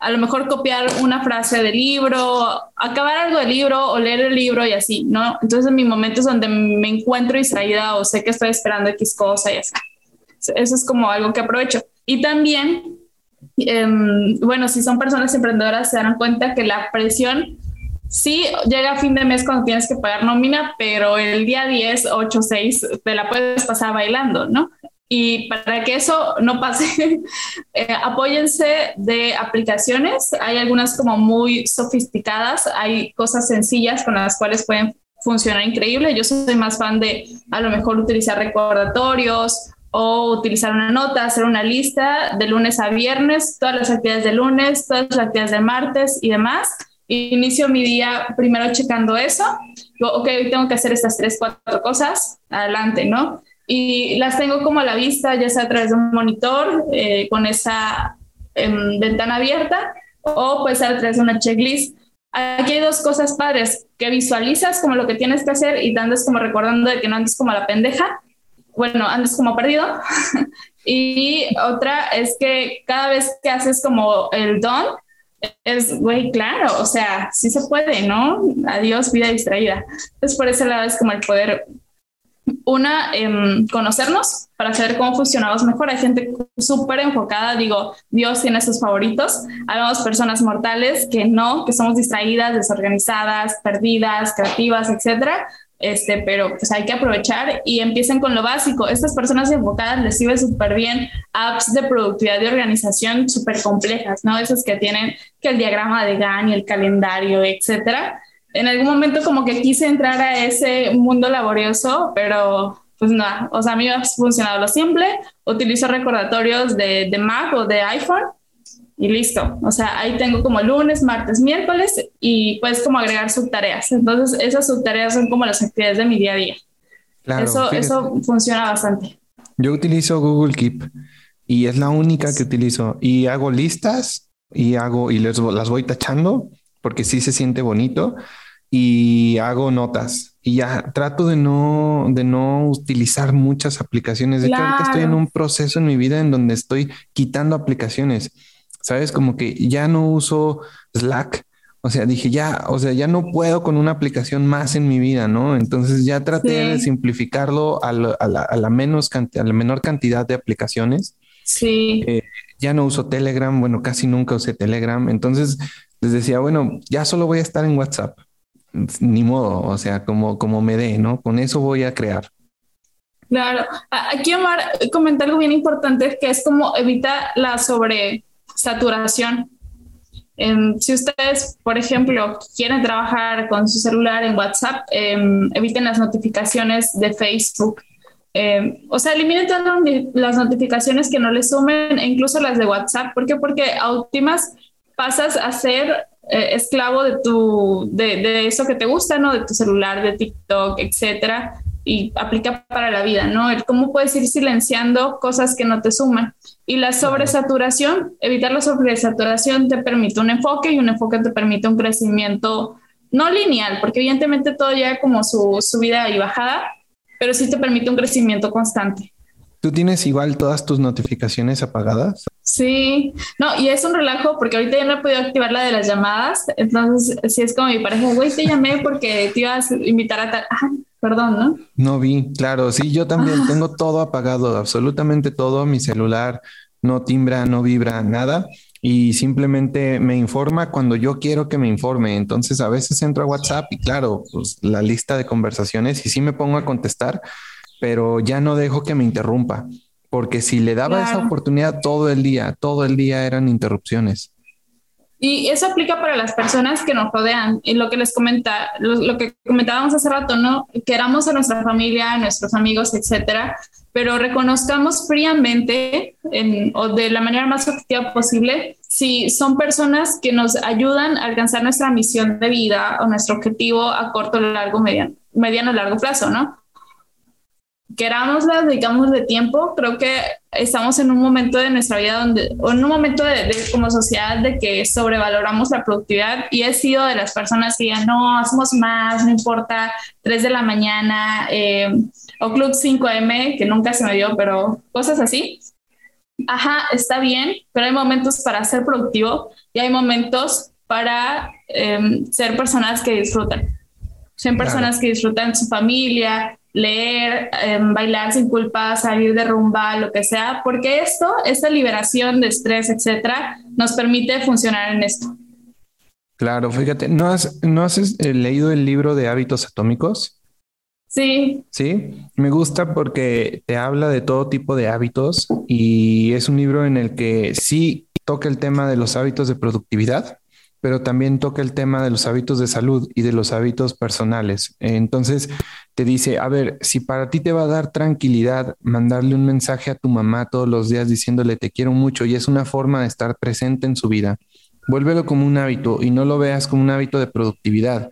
a lo mejor copiar una frase del libro, acabar algo del libro o leer el libro y así, ¿no? Entonces en mis momentos donde me encuentro distraída o sé que estoy esperando X cosa y así. Eso es como algo que aprovecho. Y también, em, bueno, si son personas emprendedoras se dan cuenta que la presión Sí, llega a fin de mes cuando tienes que pagar nómina, pero el día 10, 8, 6 te la puedes pasar bailando, ¿no? Y para que eso no pase, eh, apóyense de aplicaciones. Hay algunas como muy sofisticadas, hay cosas sencillas con las cuales pueden funcionar increíble. Yo soy más fan de a lo mejor utilizar recordatorios o utilizar una nota, hacer una lista de lunes a viernes, todas las actividades de lunes, todas las actividades de martes y demás. Inicio mi día primero checando eso. ok, hoy tengo que hacer estas tres, cuatro cosas, adelante, ¿no? Y las tengo como a la vista, ya sea a través de un monitor eh, con esa em, ventana abierta o puede ser a través de una checklist. Aquí hay dos cosas padres, que visualizas como lo que tienes que hacer y te andas como recordando de que no andes como la pendeja, bueno, andes como perdido. y otra es que cada vez que haces como el don, es, güey, claro, o sea, sí se puede, ¿no? Adiós, vida distraída. Entonces, por ese lado es como el poder una, eh, conocernos para saber cómo funcionamos mejor. Hay gente súper enfocada, digo, Dios tiene sus favoritos. Habemos personas mortales que no, que somos distraídas, desorganizadas, perdidas, creativas, etcétera. Este, pero pues hay que aprovechar y empiecen con lo básico. Estas personas enfocadas les sirve súper bien apps de productividad y organización súper complejas, ¿no? Esas que tienen que el diagrama de Gantt y el calendario, etcétera en algún momento como que quise entrar a ese mundo laborioso, pero pues nada, o sea, a mí me ha funcionado lo simple, utilizo recordatorios de, de Mac o de iPhone y listo. O sea, ahí tengo como lunes, martes, miércoles y puedes como agregar subtareas. Entonces, esas subtareas son como las actividades de mi día a día. eso, eso funciona bastante. Yo utilizo Google Keep y es la única que utilizo y hago listas y hago y les, las voy tachando porque sí se siente bonito y hago notas y ya trato de no, de no utilizar muchas aplicaciones. De hecho, ahorita estoy en un proceso en mi vida en donde estoy quitando aplicaciones. Sabes, como que ya no uso Slack. O sea, dije ya, o sea, ya no puedo con una aplicación más en mi vida, ¿no? Entonces ya traté de simplificarlo a la, menos a la menor cantidad de aplicaciones. Sí. Eh, ya no uso Telegram, bueno, casi nunca usé Telegram. Entonces les decía, bueno, ya solo voy a estar en WhatsApp ni modo, o sea, como, como me dé, ¿no? Con eso voy a crear. Claro, aquí Omar comenta algo bien importante que es como evita la sobresaturación. Em, si ustedes, por ejemplo, quieren trabajar con su celular en WhatsApp, em, eviten las notificaciones de Facebook. Em, o sea, eliminen todas las notificaciones que no les sumen, e incluso las de WhatsApp. ¿Por qué? Porque a últimas pasas a ser eh, esclavo de tu, de, de, eso que te gusta, ¿no? De tu celular, de TikTok, etcétera, y aplica para la vida, ¿no? El cómo puedes ir silenciando cosas que no te suman. Y la sobresaturación, evitar la sobresaturación te permite un enfoque y un enfoque te permite un crecimiento no lineal, porque evidentemente todo llega como su subida y bajada, pero sí te permite un crecimiento constante. ¿Tú tienes igual todas tus notificaciones apagadas? Sí, no, y es un relajo porque ahorita ya no he podido activar la de las llamadas, entonces si es como mi pareja, güey, te llamé porque te ibas a invitar a tal, ah, perdón, ¿no? No vi, claro, sí, yo también ah. tengo todo apagado, absolutamente todo, mi celular no timbra, no vibra, nada, y simplemente me informa cuando yo quiero que me informe, entonces a veces entro a WhatsApp y claro, pues la lista de conversaciones y sí me pongo a contestar pero ya no dejo que me interrumpa, porque si le daba esa oportunidad todo el día, todo el día eran interrupciones. Y eso aplica para las personas que nos rodean. Y lo que les comenta, lo, que comentábamos hace rato, ¿no? Queramos a nuestra familia, a nuestros amigos, etcétera, pero reconozcamos fríamente o de la manera más objetiva posible si son personas que nos ayudan a alcanzar nuestra misión de vida o nuestro objetivo a corto, largo, mediano, mediano, largo plazo, ¿no? Querámoslas, dedicamos de tiempo, creo que estamos en un momento de nuestra vida donde, o en un momento de, como sociedad de que sobrevaloramos la productividad y he sido de las personas que ya no, hacemos más, no importa, 3 de la mañana eh, o Club 5M, que nunca se me dio, pero cosas así. Ajá, está bien, pero hay momentos para ser productivo y hay momentos para em, ser personas que disfrutan. Son personas que disfrutan su familia, leer, em, bailar sin culpa, salir de rumba, lo que sea, porque esto, esta liberación de estrés, etcétera, nos permite funcionar en esto. Claro, fíjate, ¿no has, ¿no has eh, leído el libro de hábitos atómicos? Sí. Sí, me gusta porque te habla de todo tipo de hábitos y es un libro en el que sí toca el tema de los hábitos de productividad, pero también toca el tema de los hábitos de salud y de los hábitos personales. Entonces, te dice, a ver, si para ti te va a dar tranquilidad mandarle un mensaje a tu mamá todos los días diciéndole te quiero mucho y es una forma de estar presente en su vida, vuélvelo como un hábito y no lo veas como un hábito de productividad,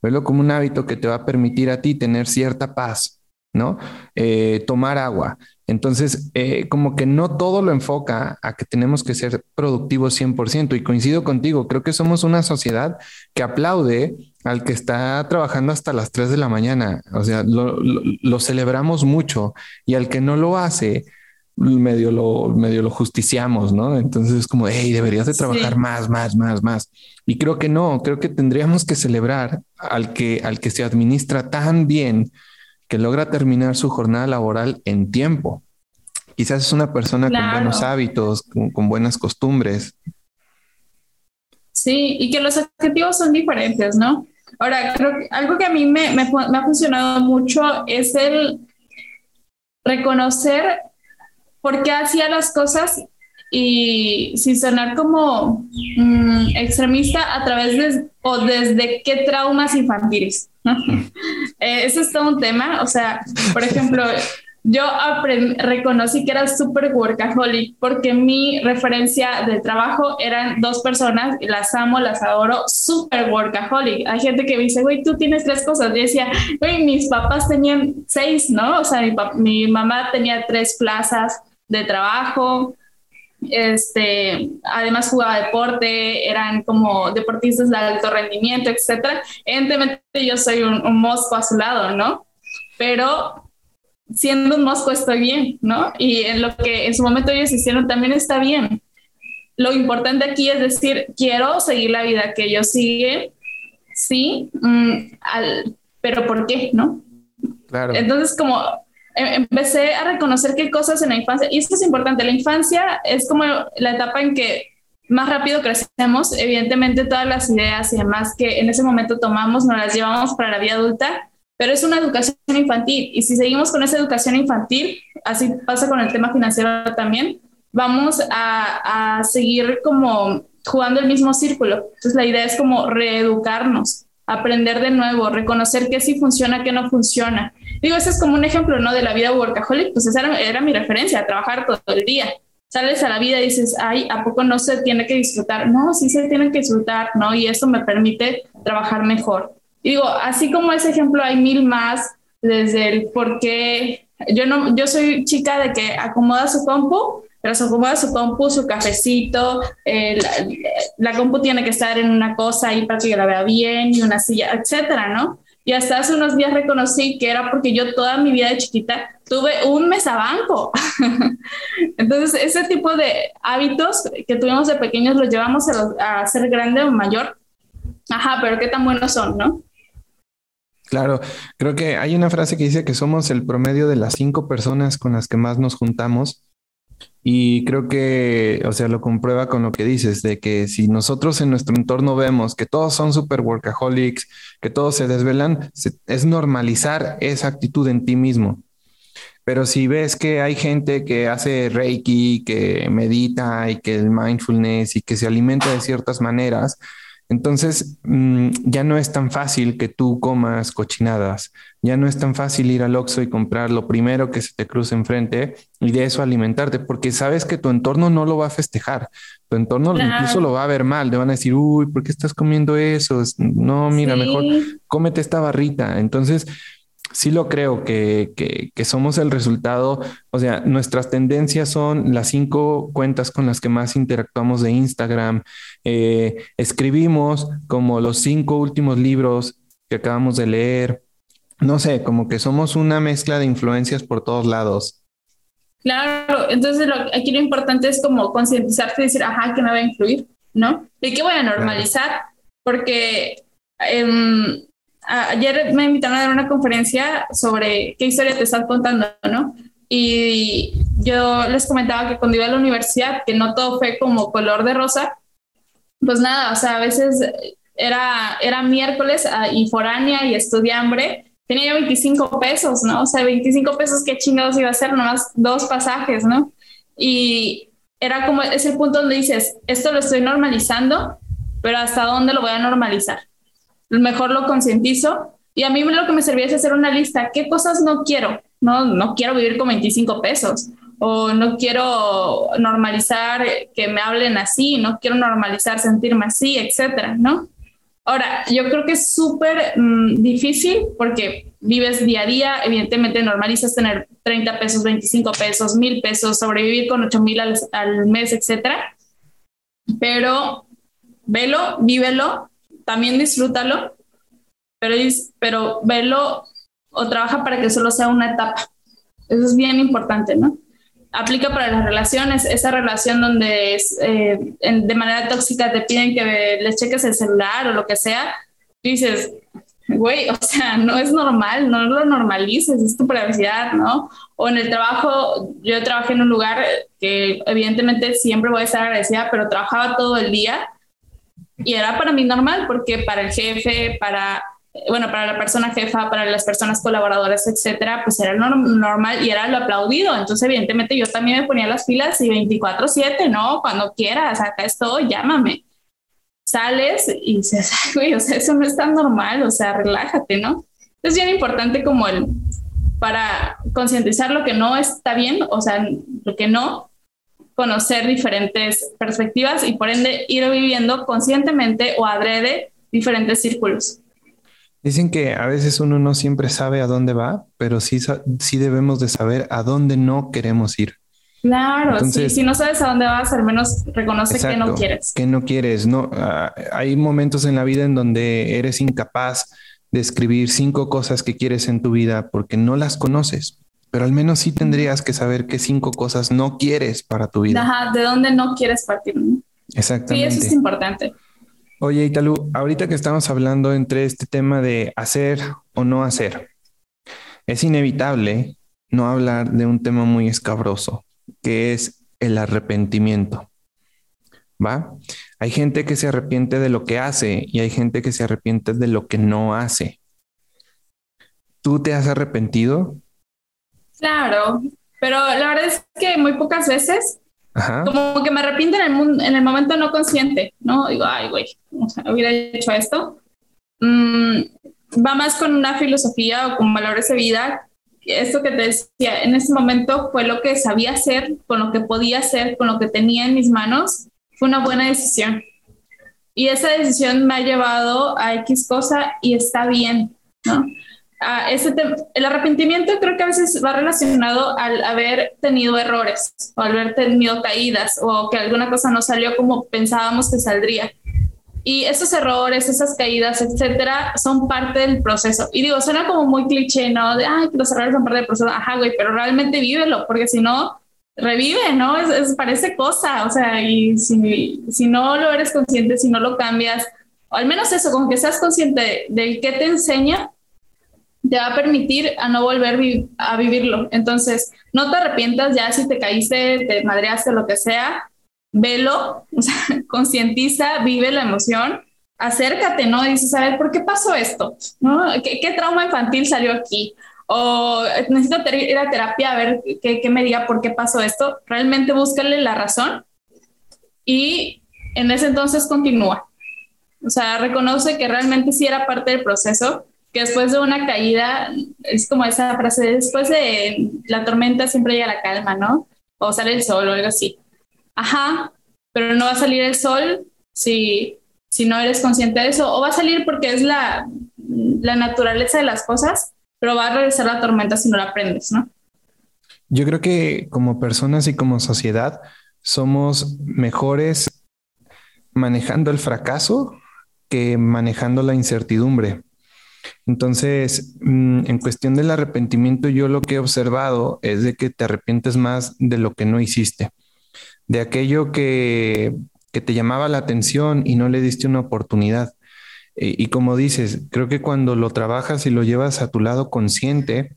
vuélvelo como un hábito que te va a permitir a ti tener cierta paz, ¿no? Eh, tomar agua. Entonces, eh, como que no todo lo enfoca a que tenemos que ser productivos 100% y coincido contigo, creo que somos una sociedad que aplaude al que está trabajando hasta las 3 de la mañana, o sea, lo, celebramos mucho y al que no lo hace, medio lo, medio lo justiciamos, ¿no? Entonces es como, hey, deberías de trabajar más, más, más, más. Y creo que no, creo que tendríamos que celebrar al que, al que se administra tan bien que logra terminar su jornada laboral en tiempo. Quizás es una persona con buenos hábitos, con, buenas costumbres. Sí, y que los objetivos son diferentes, ¿no? Ahora, creo que algo que a mí me, me, ha funcionado mucho es el reconocer por qué hacía las cosas y sin sonar como mm, extremista a través de o desde qué traumas infantiles. Eh, eso es todo un tema. O sea, por ejemplo, yo reconocí que era súper workaholic porque mi referencia de trabajo eran dos personas, y las amo, las adoro, súper workaholic. Hay gente que me dice, güey, tú tienes tres cosas. Yo decía, güey, mis papás tenían seis, ¿no? O sea, mi, mi mamá tenía tres plazas de trabajo, este, además jugaba deporte, eran como deportistas de alto rendimiento, etcétera. Evidentemente yo soy un, mosco a su lado, ¿no? Pero siendo un mosco estoy bien, ¿no? Y en lo que en su momento ellos hicieron también está bien. Lo importante aquí es decir, quiero seguir la vida que ellos siguen, sí, mm, pero ¿por qué, no? Claro. Entonces, como empecé a reconocer qué cosas en la infancia, y esto es importante, la infancia es como la etapa en que más rápido crecemos, evidentemente todas las ideas y demás que en ese momento tomamos nos las llevamos para la vida adulta, pero es una educación infantil y si seguimos con esa educación infantil, así pasa con el tema financiero también, vamos a, a seguir como jugando el mismo círculo. Entonces la idea es como reeducarnos, aprender de nuevo, reconocer qué sí funciona, qué no funciona Digo, ese es como un ejemplo, ¿no? De la vida workaholic, pues esa era, mi referencia, trabajar todo el día. Sales a la vida y dices, ay, ¿a poco no se tiene que disfrutar? No, sí se tiene que disfrutar, ¿no? Y eso me permite trabajar mejor. Y digo, así como ese ejemplo, hay mil más desde el por qué. Yo, no, yo soy chica de que acomoda su compu, pero se acomoda su compu, su cafecito, la, la, compu tiene que estar en una cosa ahí para que la vea bien y una silla, etcétera, ¿no? Y hasta hace unos días reconocí que era porque yo toda mi vida de chiquita tuve un mesabanco. Entonces, ese tipo de hábitos que tuvimos de pequeños los llevamos a, ser grande o mayor. Ajá, pero qué tan buenos son, ¿no? Claro, creo que hay una frase que dice que somos el promedio de las cinco personas con las que más nos juntamos y creo que, o sea, lo comprueba con lo que dices, de que si nosotros en nuestro entorno vemos que todos son super workaholics, que todos se desvelan, es normalizar esa actitud en ti mismo. Pero si ves que hay gente que hace reiki, que medita y que el mindfulness y que se alimenta de ciertas maneras, entonces, mm, ya no es tan fácil que tú comas cochinadas, ya no es tan fácil ir al Oxxo y comprar lo primero que se te cruce enfrente y de eso alimentarte, porque sabes que tu entorno no lo va a festejar, tu entorno incluso lo va a ver mal, te van a decir, uy, ¿por qué estás comiendo eso? No, mira, mejor cómete esta barrita. Entonces, sí lo creo que, que, somos el resultado, o sea, nuestras tendencias son las cinco cuentas con las que más interactuamos de Instagram, eh, escribimos como los cinco últimos libros que acabamos de leer, no sé, como que somos una mezcla de influencias por todos lados. Claro, entonces lo, aquí lo importante es como concientizarte y decir, ajá, que me va a influir, ¿no? ¿Y qué voy a normalizar? Porque... Em, ayer me invitaron a dar una conferencia sobre qué historia te estás contando, ¿no? Y yo les comentaba que cuando iba a la universidad, que no todo fue como color de rosa, pues nada, o sea, a veces era, era miércoles ah, y foránea y estudiambre, tenía yo 25 pesos, ¿no? O sea, 25 pesos, ¿qué chingados iba a ser? Nomás dos pasajes, ¿no? Y era como, es el punto donde dices, esto lo estoy normalizando, pero ¿hasta dónde lo voy a normalizar? Mejor lo concientizo Y a mí lo que me servía es hacer una lista, ¿qué cosas no quiero? No, no quiero vivir con 25 pesos o no quiero normalizar que me hablen así, no quiero normalizar sentirme así, etcétera, ¿no? Ahora, yo creo que es súper mm, difícil porque vives día a día, evidentemente normalizas tener 30 pesos, 25 pesos, mil pesos, sobrevivir con 8 mil al, al, mes, etcétera. Pero velo, vívelo, también disfrútalo, pero, pero velo o trabaja para que solo sea una etapa. Eso es bien importante, ¿no? Aplica para las relaciones, esa relación donde es, eh, de manera tóxica te piden que les cheques el celular o lo que sea, dices, güey, o sea, no es normal, no lo normalices, es tu privacidad, ¿no? O en el trabajo, yo trabajé en un lugar que evidentemente siempre voy a estar agradecida, pero trabajaba todo el día y era para mí normal porque para el jefe, para, bueno, para la persona jefa, para las personas colaboradoras, etcétera, pues era normal y era lo aplaudido. Entonces, evidentemente, yo también me ponía las filas y 24-7, ¿no? Cuando quieras, acá estoy, llámame sales y dices, güey, o sea, eso no es tan normal, o sea, relájate, ¿no? Es bien importante como el, para concientizar lo que no está bien, o sea, lo que no, conocer diferentes perspectivas y por ende ir viviendo conscientemente o adrede diferentes círculos. Dicen que a veces uno no siempre sabe a dónde va, pero sí, sí debemos de saber a dónde no queremos ir. Claro, si no sabes a dónde vas, al menos reconoce que no quieres. Que no quieres, no. Ah, hay momentos en la vida en donde eres incapaz de escribir cinco cosas que quieres en tu vida porque no las conoces, pero al menos sí tendrías que saber qué cinco cosas no quieres para tu vida. Ajá, de dónde no quieres partir. Exactamente. Sí, eso es importante. Oye, Italu, ahorita que estamos hablando entre este tema de hacer o no hacer, es inevitable no hablar de un tema muy escabroso, que es el arrepentimiento. ¿Va? Hay gente que se arrepiente de lo que hace y hay gente que se arrepiente de lo que no hace. ¿Tú te has arrepentido? Claro, pero la verdad es que muy pocas veces, como que me arrepiento en el, en el momento no consciente, ¿no? Digo, ay, güey, o sea, hubiera hecho esto. Mm, va más con una filosofía o con valores de vida esto que te decía, en ese momento fue lo que sabía hacer, con lo que podía hacer, con lo que tenía en mis manos, fue una buena decisión. Y esa decisión me ha llevado a X cosa y está bien, ¿no? El arrepentimiento creo que a veces va relacionado al haber tenido errores o al haber tenido caídas o que alguna cosa no salió como pensábamos que saldría. Y esos errores, esas caídas, etcétera, son parte del proceso. Y digo, suena como muy cliché, ¿no? De, ay, que los errores son parte del proceso. Ajá, güey, pero realmente vívelo, porque si no, revive, ¿no? Es, parece cosa, o sea, y si, si no lo eres consciente, si no lo cambias, o al menos eso, como que seas consciente de, qué te enseña, te va a permitir a no volver a vivirlo. Entonces, no te arrepientas ya si te caíste, te madreaste, lo que sea, velo, o sea, concientiza, vive la emoción, acércate, ¿no? dices, a ver, ¿por qué pasó esto? ¿No? ¿Qué, trauma infantil salió aquí? O necesito ir a terapia a ver qué, qué, me diga por qué pasó esto. Realmente búscale la razón y en ese entonces continúa. O sea, reconoce que realmente sí era parte del proceso, que después de una caída, es como esa frase, después de la tormenta siempre llega la calma, ¿no? O sale el sol o algo así ajá, pero no va a salir el sol si, si no eres consciente de eso, o va a salir porque es la, la naturaleza de las cosas, pero va a regresar la tormenta si no la aprendes, ¿no? Yo creo que como personas y como sociedad somos mejores manejando el fracaso que manejando la incertidumbre. Entonces, mm, en cuestión del arrepentimiento, yo lo que he observado es de que te arrepientes más de lo que no hiciste de aquello que, te llamaba la atención y no le diste una oportunidad. Eh, y como dices, creo que cuando lo trabajas y lo llevas a tu lado consciente,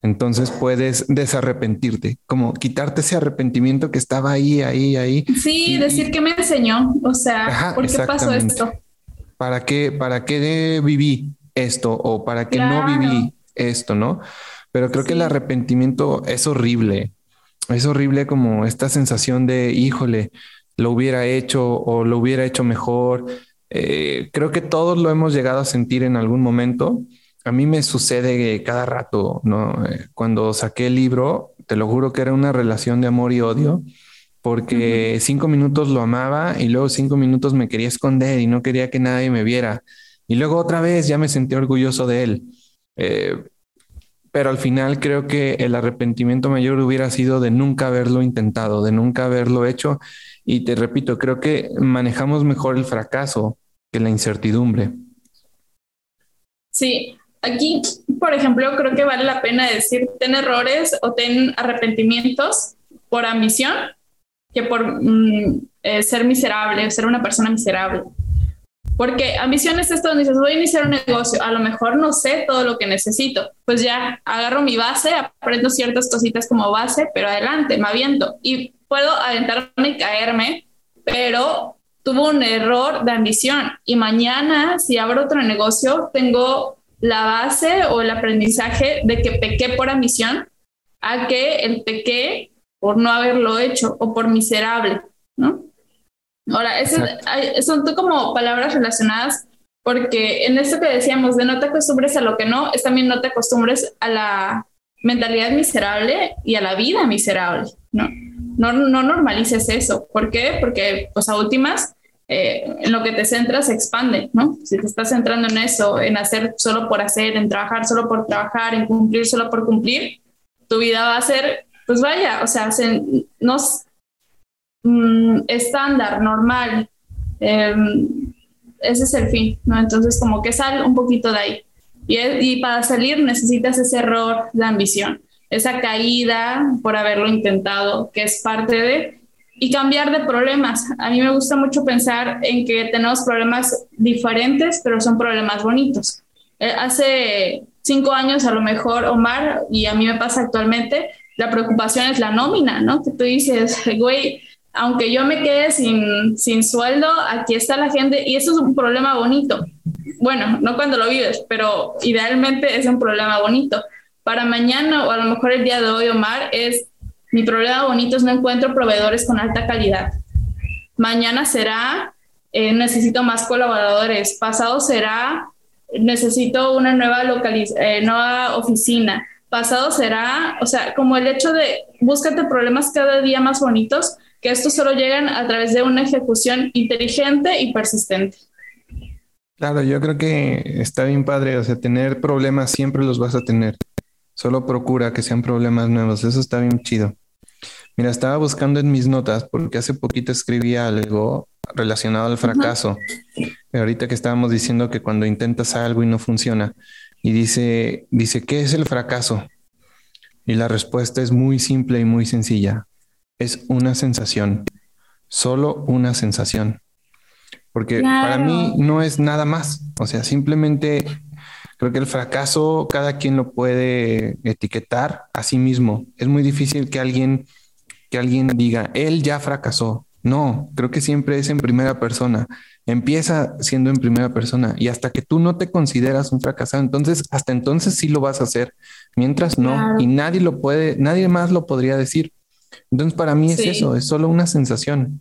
entonces puedes desarrepentirte, como quitarte ese arrepentimiento que estaba ahí, ahí, ahí. Sí, decir que me enseñó, o sea, ¿por qué pasó esto? ¿Para qué, para qué viví esto o para qué no viví esto, no? Pero creo que el arrepentimiento es horrible es horrible como esta sensación de, híjole, lo hubiera hecho o lo hubiera hecho mejor. Eh, creo que todos lo hemos llegado a sentir en algún momento. a mí me sucede cada rato, ¿no? Eh, cuando saqué el libro, te lo juro que era una relación de amor y odio, porque cinco minutos lo amaba y luego cinco minutos me quería esconder y no quería que nadie me viera. Y luego otra vez ya me sentí orgulloso de él. Eh, pero al final creo que el arrepentimiento mayor hubiera sido de nunca haberlo intentado, de nunca haberlo hecho. Y te repito, creo que manejamos mejor el fracaso que la incertidumbre. Sí, aquí, por ejemplo, creo que vale la pena decir, ten errores o ten arrepentimientos por ambición que por mm, eh, ser miserable, ser una persona miserable. Porque ambición es esto dices, voy a iniciar un negocio, a lo mejor no sé todo lo que necesito, pues ya agarro mi base, aprendo ciertas cositas como base, pero adelante, me aviento. Y puedo aventarme y caerme, pero tuvo un error de ambición. Y mañana si abro otro negocio tengo la base o el aprendizaje de que pequé por ambición a que el pequé por no haberlo hecho o por miserable, ¿no? Ahora, son como palabras relacionadas porque en esto que decíamos de no te acostumbres a lo que no, es también no te acostumbres a la mentalidad miserable y a la vida miserable, ¿no? No, no normalices eso. ¿Por qué? Porque, pues a últimas, eh, en lo que te centras se expande, ¿no? Si te estás centrando en eso, en hacer solo por hacer, en trabajar solo por trabajar, en cumplir solo por cumplir, tu vida va a ser, pues vaya, o sea, se, nos, Mm, estándar, normal. Em, ese es el fin. Entonces, como que sal un poquito de ahí. Y, y para salir necesitas ese error de ambición, esa caída por haberlo intentado, que es parte de, y cambiar de problemas. A mí me gusta mucho pensar en que tenemos problemas diferentes, pero son problemas bonitos. Eh, hace cinco años, a lo mejor, Omar, y a mí me pasa actualmente, la preocupación es la nómina, ¿no? Que tú dices, güey, aunque yo me quede sin, sin sueldo, aquí está la gente y eso es un problema bonito. Bueno, no cuando lo vives, pero idealmente es un problema bonito. Para mañana o a lo mejor el día de hoy, Omar, es mi problema bonito es no encuentro proveedores con alta calidad. Mañana será eh, necesito más colaboradores. Pasado será necesito una nueva, eh, nueva oficina. Pasado será, o sea, como el hecho de búscate problemas cada día más bonitos que estos solo llegan a través de una ejecución inteligente y persistente. Claro, yo creo que está bien padre, o sea, tener problemas siempre los vas a tener. Solo procura que sean problemas nuevos, eso está bien chido. Mira, estaba buscando en mis notas porque hace poquito escribí algo relacionado al fracaso. Ahorita que estábamos diciendo que cuando intentas algo y no funciona, y dice, dice, ¿qué es el fracaso? Y la respuesta es muy simple y muy sencilla es una sensación, solo una sensación. Porque para mí no es nada más. O sea, simplemente creo que el fracaso cada quien lo puede etiquetar a sí mismo. Es muy difícil que alguien, que alguien diga, él ya fracasó. No, creo que siempre es en primera persona. Empieza siendo en primera persona y hasta que tú no te consideras un fracasado, entonces hasta entonces sí lo vas a hacer. Mientras no, y nadie lo puede, nadie más lo podría decir. Entonces, para mí es eso, es solo una sensación.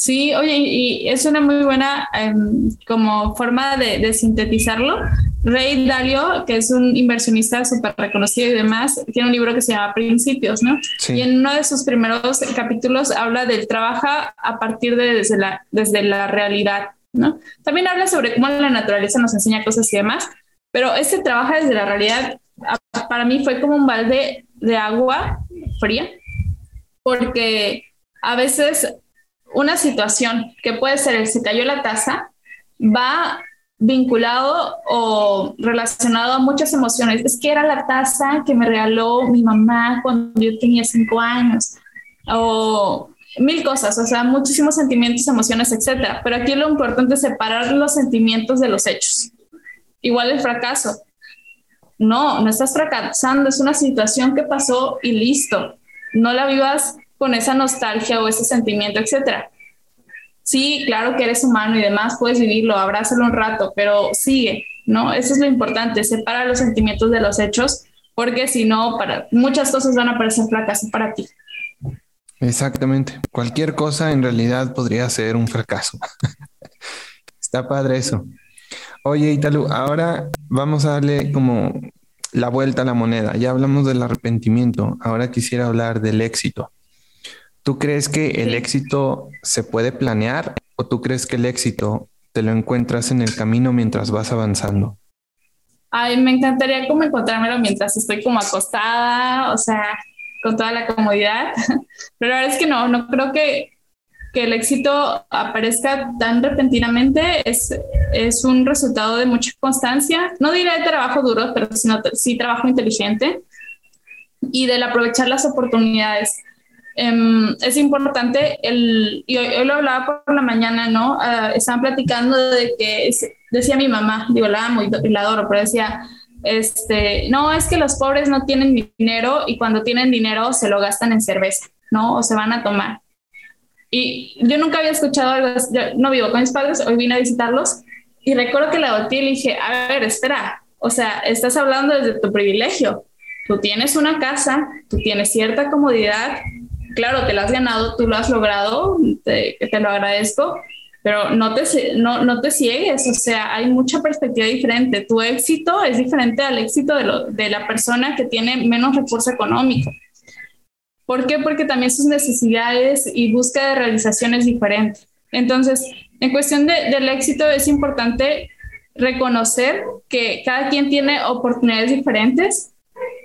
Sí, oye, y es una muy buena em, como forma de, sintetizarlo. Ray Dalio, que es un inversionista súper reconocido y demás, tiene un libro que se llama Principios, ¿no? Y en uno de sus primeros capítulos habla del trabaja a partir de desde la, desde la realidad, ¿no? También habla sobre cómo la naturaleza nos enseña cosas y demás, pero este trabaja desde la realidad, para mí fue como un balde de agua fría porque a veces una situación que puede ser el se cayó la taza va vinculado o relacionado a muchas emociones. Es que era la taza que me regaló mi mamá cuando yo tenía cinco años o mil cosas, o sea, muchísimos sentimientos, emociones, etcétera. Pero aquí lo importante es separar los sentimientos de los hechos. Igual el fracaso. No, no estás fracasando, es una situación que pasó y listo no la vivas con esa nostalgia o ese sentimiento, etcétera. Sí, claro que eres humano y demás, puedes vivirlo, abrázalo un rato, pero sigue, ¿no? Eso es lo importante, separa los sentimientos de los hechos, porque si no, para muchas cosas van a parecer fracaso para ti. Exactamente. Cualquier cosa en realidad podría ser un fracaso. Está padre eso. Oye, Italu, ahora vamos a darle como la vuelta a la moneda. Ya hablamos del arrepentimiento, ahora quisiera hablar del éxito. ¿Tú crees que el éxito se puede planear o tú crees que el éxito te lo encuentras en el camino mientras vas avanzando? Ay, me encantaría como encontrármelo mientras estoy como acostada, o sea, con toda la comodidad. Pero la verdad es que no, no creo que, que el éxito aparezca tan repentinamente. Es, es un resultado de mucha constancia. No diré de trabajo duro, pero sino, sí trabajo inteligente y del aprovechar las oportunidades. Em, es importante, el, y hoy, lo hablaba por la mañana, ¿no? Uh, estaban platicando de que, decía mi mamá, digo, la amo y la adoro, pero decía, este, no, es que los pobres no tienen dinero y cuando tienen dinero se lo gastan en cerveza, ¿no? O se van a tomar. Y yo nunca había escuchado algo, yo no vivo con mis padres, hoy vine a visitarlos y recuerdo que la volteé y le dije, a ver, espera, o sea, estás hablando desde tu privilegio. Tú tienes una casa, tú tienes cierta comodidad, claro, te la has ganado, tú lo has logrado, te, te lo agradezco, pero no te, no, no te ciegues, o sea, hay mucha perspectiva diferente. Tu éxito es diferente al éxito de, lo, de la persona que tiene menos recurso económico. ¿Por qué? Porque también sus necesidades y búsqueda de realización es diferente. Entonces, en cuestión de, del éxito es importante reconocer que cada quien tiene oportunidades diferentes,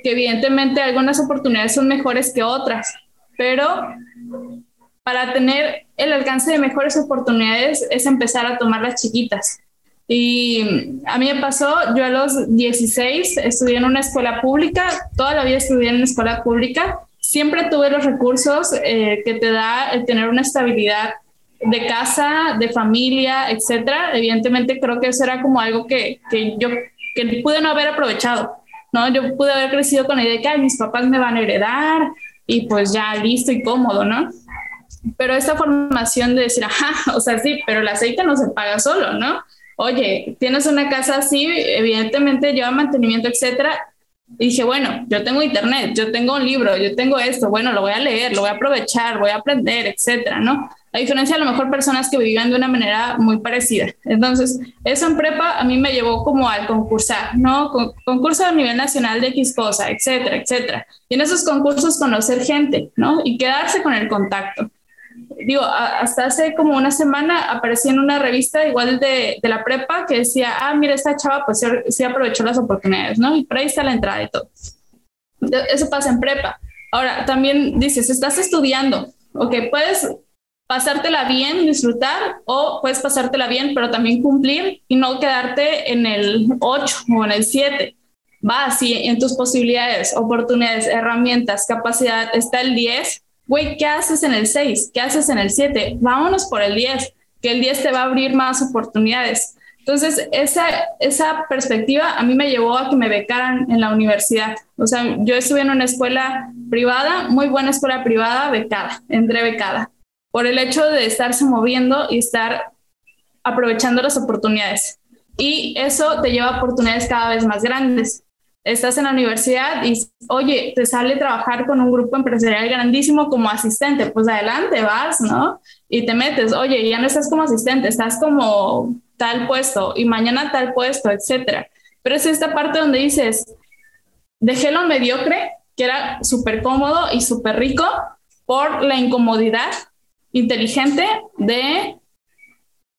que evidentemente algunas oportunidades son mejores que otras, pero para tener el alcance de mejores oportunidades es empezar a tomar las chiquitas. Y a mí me pasó, yo a los 16 estudié en una escuela pública, toda la vida estudié en una escuela pública, siempre tuve los recursos eh, que te da el tener una estabilidad de casa, de familia, etcétera. Evidentemente creo que eso era como algo que, que yo que pude no haber aprovechado, ¿no? Yo pude haber crecido con la idea de que mis papás me van a heredar y pues ya listo y cómodo, ¿no? pero esta formación de decir, ajá, o sea, sí, pero el aceite no se paga solo, ¿no? Oye, tienes una casa así, evidentemente lleva mantenimiento, etcétera. Y dije, bueno, yo tengo internet, yo tengo un libro, yo tengo esto, bueno, lo voy a leer, lo voy a aprovechar, voy a aprender, etcétera, ¿no? A diferencia a lo mejor personas que vivían de una manera muy parecida. Entonces, eso en prepa a mí me llevó como al concursar, ¿no? concurso a nivel nacional de X cosa, etcétera, etcétera. Y en esos concursos conocer gente, ¿no? Y quedarse con el contacto digo, hasta hace como una semana aparecí en una revista igual de, de, la prepa que decía, ah, mira, esta chava pues sí, aprovechó las oportunidades, ¿no? Y por ahí está la entrada y todo. Eso pasa en prepa. Ahora, también dices, estás estudiando, ok, puedes pasártela bien, disfrutar, o puedes pasártela bien, pero también cumplir y no quedarte en el 8 o en el 7. Va, si en tus posibilidades, oportunidades, herramientas, capacidad está el 10, güey, ¿qué haces en el 6? ¿Qué haces en el 7? Vámonos por el 10, que el 10 te va a abrir más oportunidades. Entonces, esa, esa perspectiva a mí me llevó a que me becaran en la universidad. O sea, yo estuve en una escuela privada, muy buena escuela privada, becada, entré becada, por el hecho de estarse moviendo y estar aprovechando las oportunidades. Y eso te lleva a oportunidades cada vez más grandes estás en la universidad y, oye, te sale trabajar con un grupo empresarial grandísimo como asistente, pues adelante, vas, ¿no? Y te metes, oye, ya no estás como asistente, estás como tal puesto y mañana tal puesto, etcétera. Pero es esta parte donde dices, dejé lo mediocre, que era súper cómodo y súper rico, por la incomodidad inteligente de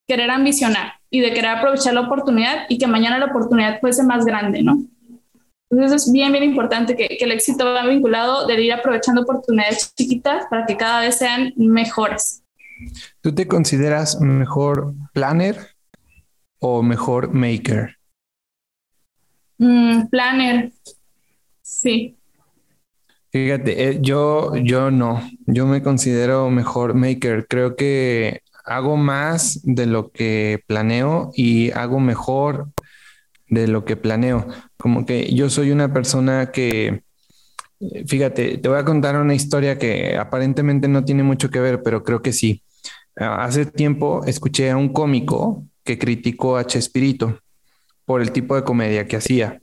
querer ambicionar y de querer aprovechar la oportunidad y que mañana la oportunidad fuese más grande, ¿no? Entonces es bien, bien importante que, el éxito va vinculado de ir aprovechando oportunidades chiquitas para que cada vez sean mejores. ¿Tú te consideras mejor planner o mejor maker? Mm, planner, sí. Fíjate, eh, yo, yo no, yo me considero mejor maker. Creo que hago más de lo que planeo y hago mejor de lo que planeo. Como que yo soy una persona que, fíjate, te voy a contar una historia que aparentemente no tiene mucho que ver, pero creo que sí. Ah, hace tiempo escuché a un cómico que criticó a Chespirito por el tipo de comedia que hacía.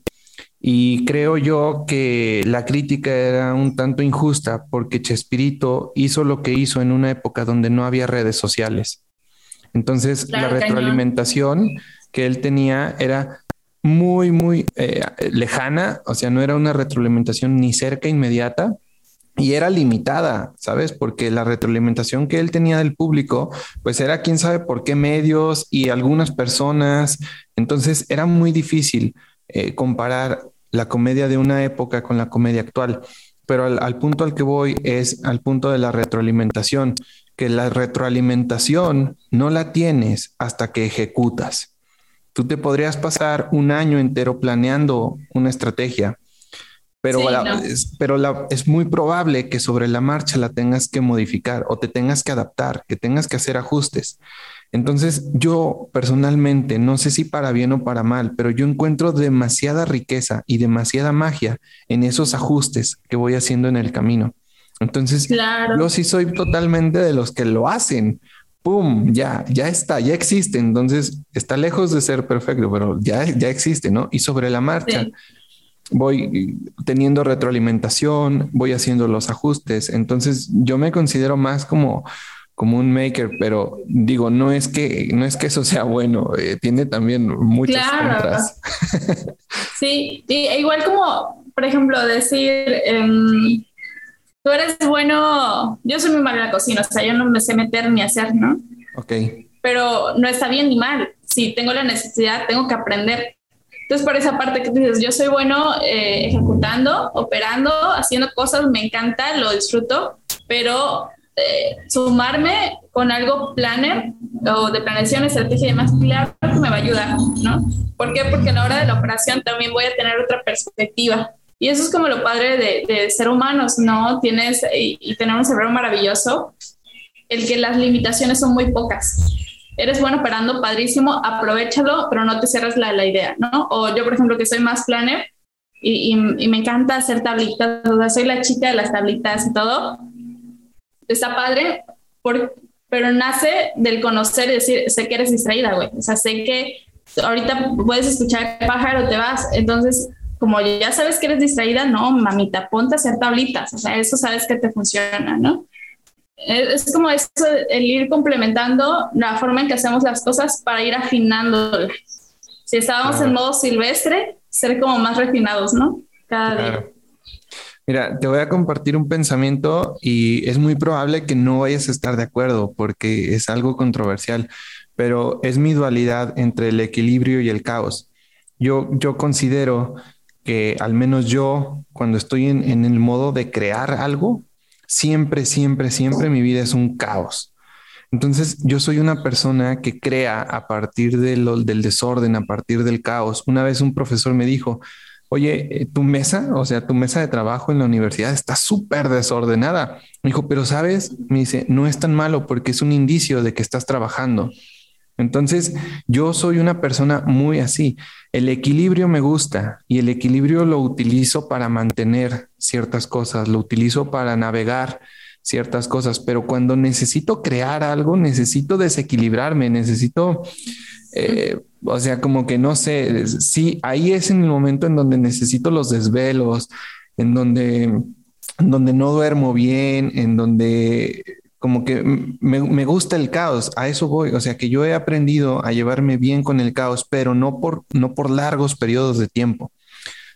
Y creo yo que la crítica era un tanto injusta porque Chespirito hizo lo que hizo en una época donde no había redes sociales. Entonces, la retroalimentación que él tenía era muy, muy eh, lejana, o sea, no era una retroalimentación ni cerca inmediata y era limitada, ¿sabes? Porque la retroalimentación que él tenía del público, pues era quién sabe por qué medios y algunas personas, entonces era muy difícil eh, comparar la comedia de una época con la comedia actual. Pero al punto al que voy es al punto de la retroalimentación, que la retroalimentación no la tienes hasta que ejecutas. Tú te podrías pasar un año entero planeando una estrategia, pero, es, pero es muy probable que sobre la marcha la tengas que modificar o te tengas que adaptar, que tengas que hacer ajustes. Entonces, yo personalmente, no sé si para bien o para mal, pero yo encuentro demasiada riqueza y demasiada magia en esos ajustes que voy haciendo en el camino. Entonces, yo sí soy totalmente de los que lo hacen, ¡pum! Ya, ya está, ya existe. Entonces está lejos de ser perfecto, pero ya, ya existe, ¿no? Y sobre la marcha voy teniendo retroalimentación, voy haciendo los ajustes. Entonces yo me considero más como como un maker, pero digo, no es que no es que eso sea bueno, eh, tiene también muchas claro. sí, y e igual como, por ejemplo, decir, em, tú eres bueno, yo soy muy mala en la cocina, o sea, yo no me sé meter ni hacer, ¿no? Ok. Pero no está bien ni mal. Si tengo la necesidad, tengo que aprender. Entonces, por esa parte que tú dices, yo soy bueno eh, ejecutando, operando, haciendo cosas, me encanta, lo disfruto, pero eh, sumarme con algo planner o de planeación, estrategia y demás, claro que me va a ayudar, ¿no? ¿Por qué? Porque a la hora de la operación también voy a tener otra perspectiva. Y eso es como lo padre de, ser humanos, ¿no? Tienes y, tener un cerebro maravilloso, el que las limitaciones son muy pocas. Eres bueno operando, padrísimo, aprovechalo, pero no te cierras la, idea, ¿no? O yo, por ejemplo, que soy más planner y, y, me encanta hacer tablitas, o sea, soy la chica de las tablitas y todo. Está padre, por, pero nace del conocer y decir, sé que eres distraída, güey. O sea, sé que ahorita puedes escuchar pájaro, te vas. Entonces, como ya sabes que eres distraída, no, mamita, ponte a hacer tablitas, o sea, eso sabes que te funciona, ¿no? Es como eso, el ir complementando la forma en que hacemos las cosas para ir afinando. Si estábamos en modo silvestre, ser como más refinados, ¿no? Cada día. Mira, te voy a compartir un pensamiento y es muy probable que no vayas a estar de acuerdo porque es algo controversial, pero es mi dualidad entre el equilibrio y el caos. Yo, yo considero que al menos yo, cuando estoy en, el modo de crear algo, siempre, siempre, siempre mi vida es un caos. Entonces, yo soy una persona que crea a partir del desorden, a partir del caos. Una vez un profesor me dijo, oye, eh, tu mesa, o sea, tu mesa de trabajo en la universidad está súper desordenada. Me dijo, pero sabes, me dice, no es tan malo porque es un indicio de que estás trabajando. Entonces, yo soy una persona muy así. El equilibrio me gusta y el equilibrio lo utilizo para mantener ciertas cosas, lo utilizo para navegar ciertas cosas, pero cuando necesito crear algo, necesito desequilibrarme, necesito, eh, o sea, como que no sé, sí, ahí es en el momento en donde necesito los desvelos, en donde, en donde no duermo bien, en donde como que me, gusta el caos, a eso voy, o sea que yo he aprendido a llevarme bien con el caos, pero no por, no por largos periodos de tiempo.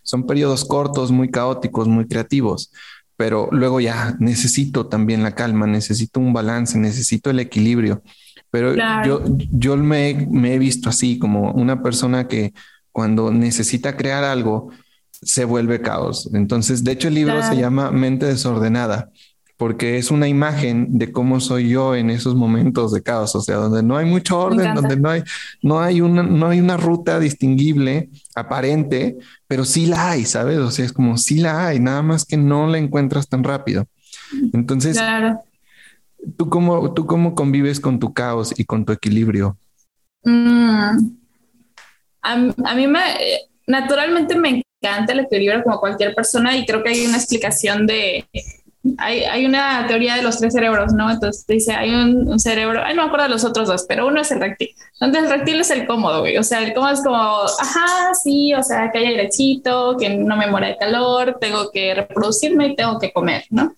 Son periodos cortos, muy caóticos, muy creativos, pero luego ya necesito también la calma, necesito un balance, necesito el equilibrio. Pero yo, yo me, me he visto así, como una persona que cuando necesita crear algo, se vuelve caos. Entonces, de hecho, el libro se llama Mente desordenada porque es una imagen de cómo soy yo en esos momentos de caos, o sea, donde no hay mucho orden, donde no hay, no hay una, no hay una ruta distinguible, aparente, pero sí la hay, ¿sabes? O sea, es como sí la hay, nada más que no la encuentras tan rápido. Entonces, ¿tú cómo, tú cómo convives con tu caos y con tu equilibrio? Mm. A, a, mí me, naturalmente me encanta el equilibrio como cualquier persona y creo que hay una explicación de hay, hay, una teoría de los tres cerebros, ¿no? Entonces dice, hay un, cerebro, ay, no me acuerdo de los otros dos, pero uno es el reptil. Entonces el reptil es el cómodo, güey. O sea, el cómodo es como, ajá, sí, o sea, que haya airecito, que no me muera de calor, tengo que reproducirme y tengo que comer, ¿no?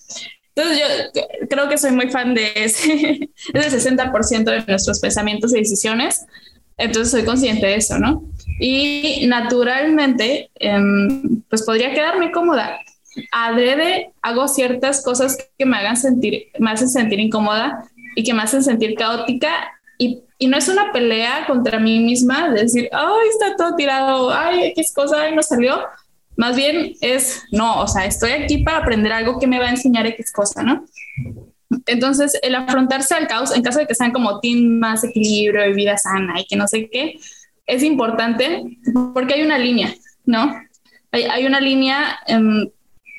Entonces yo creo que soy muy fan de ese, es el 60% de nuestros pensamientos y decisiones. Entonces soy consciente de eso, ¿no? y naturalmente, em, pues podría quedarme cómoda. Adrede hago ciertas cosas que me hagan sentir, me hacen sentir incómoda y que me hacen sentir caótica y, y, no es una pelea contra mí misma, de decir, ay, está todo tirado, ay, X cosa, ay, no salió. Más bien es, no, o sea, estoy aquí para aprender algo que me va a enseñar X cosa, ¿no? Entonces, el afrontarse al caos, en caso de que sean como team más equilibrio y vida sana y que no sé qué, es importante porque hay una línea, ¿no? Hay, hay una línea um,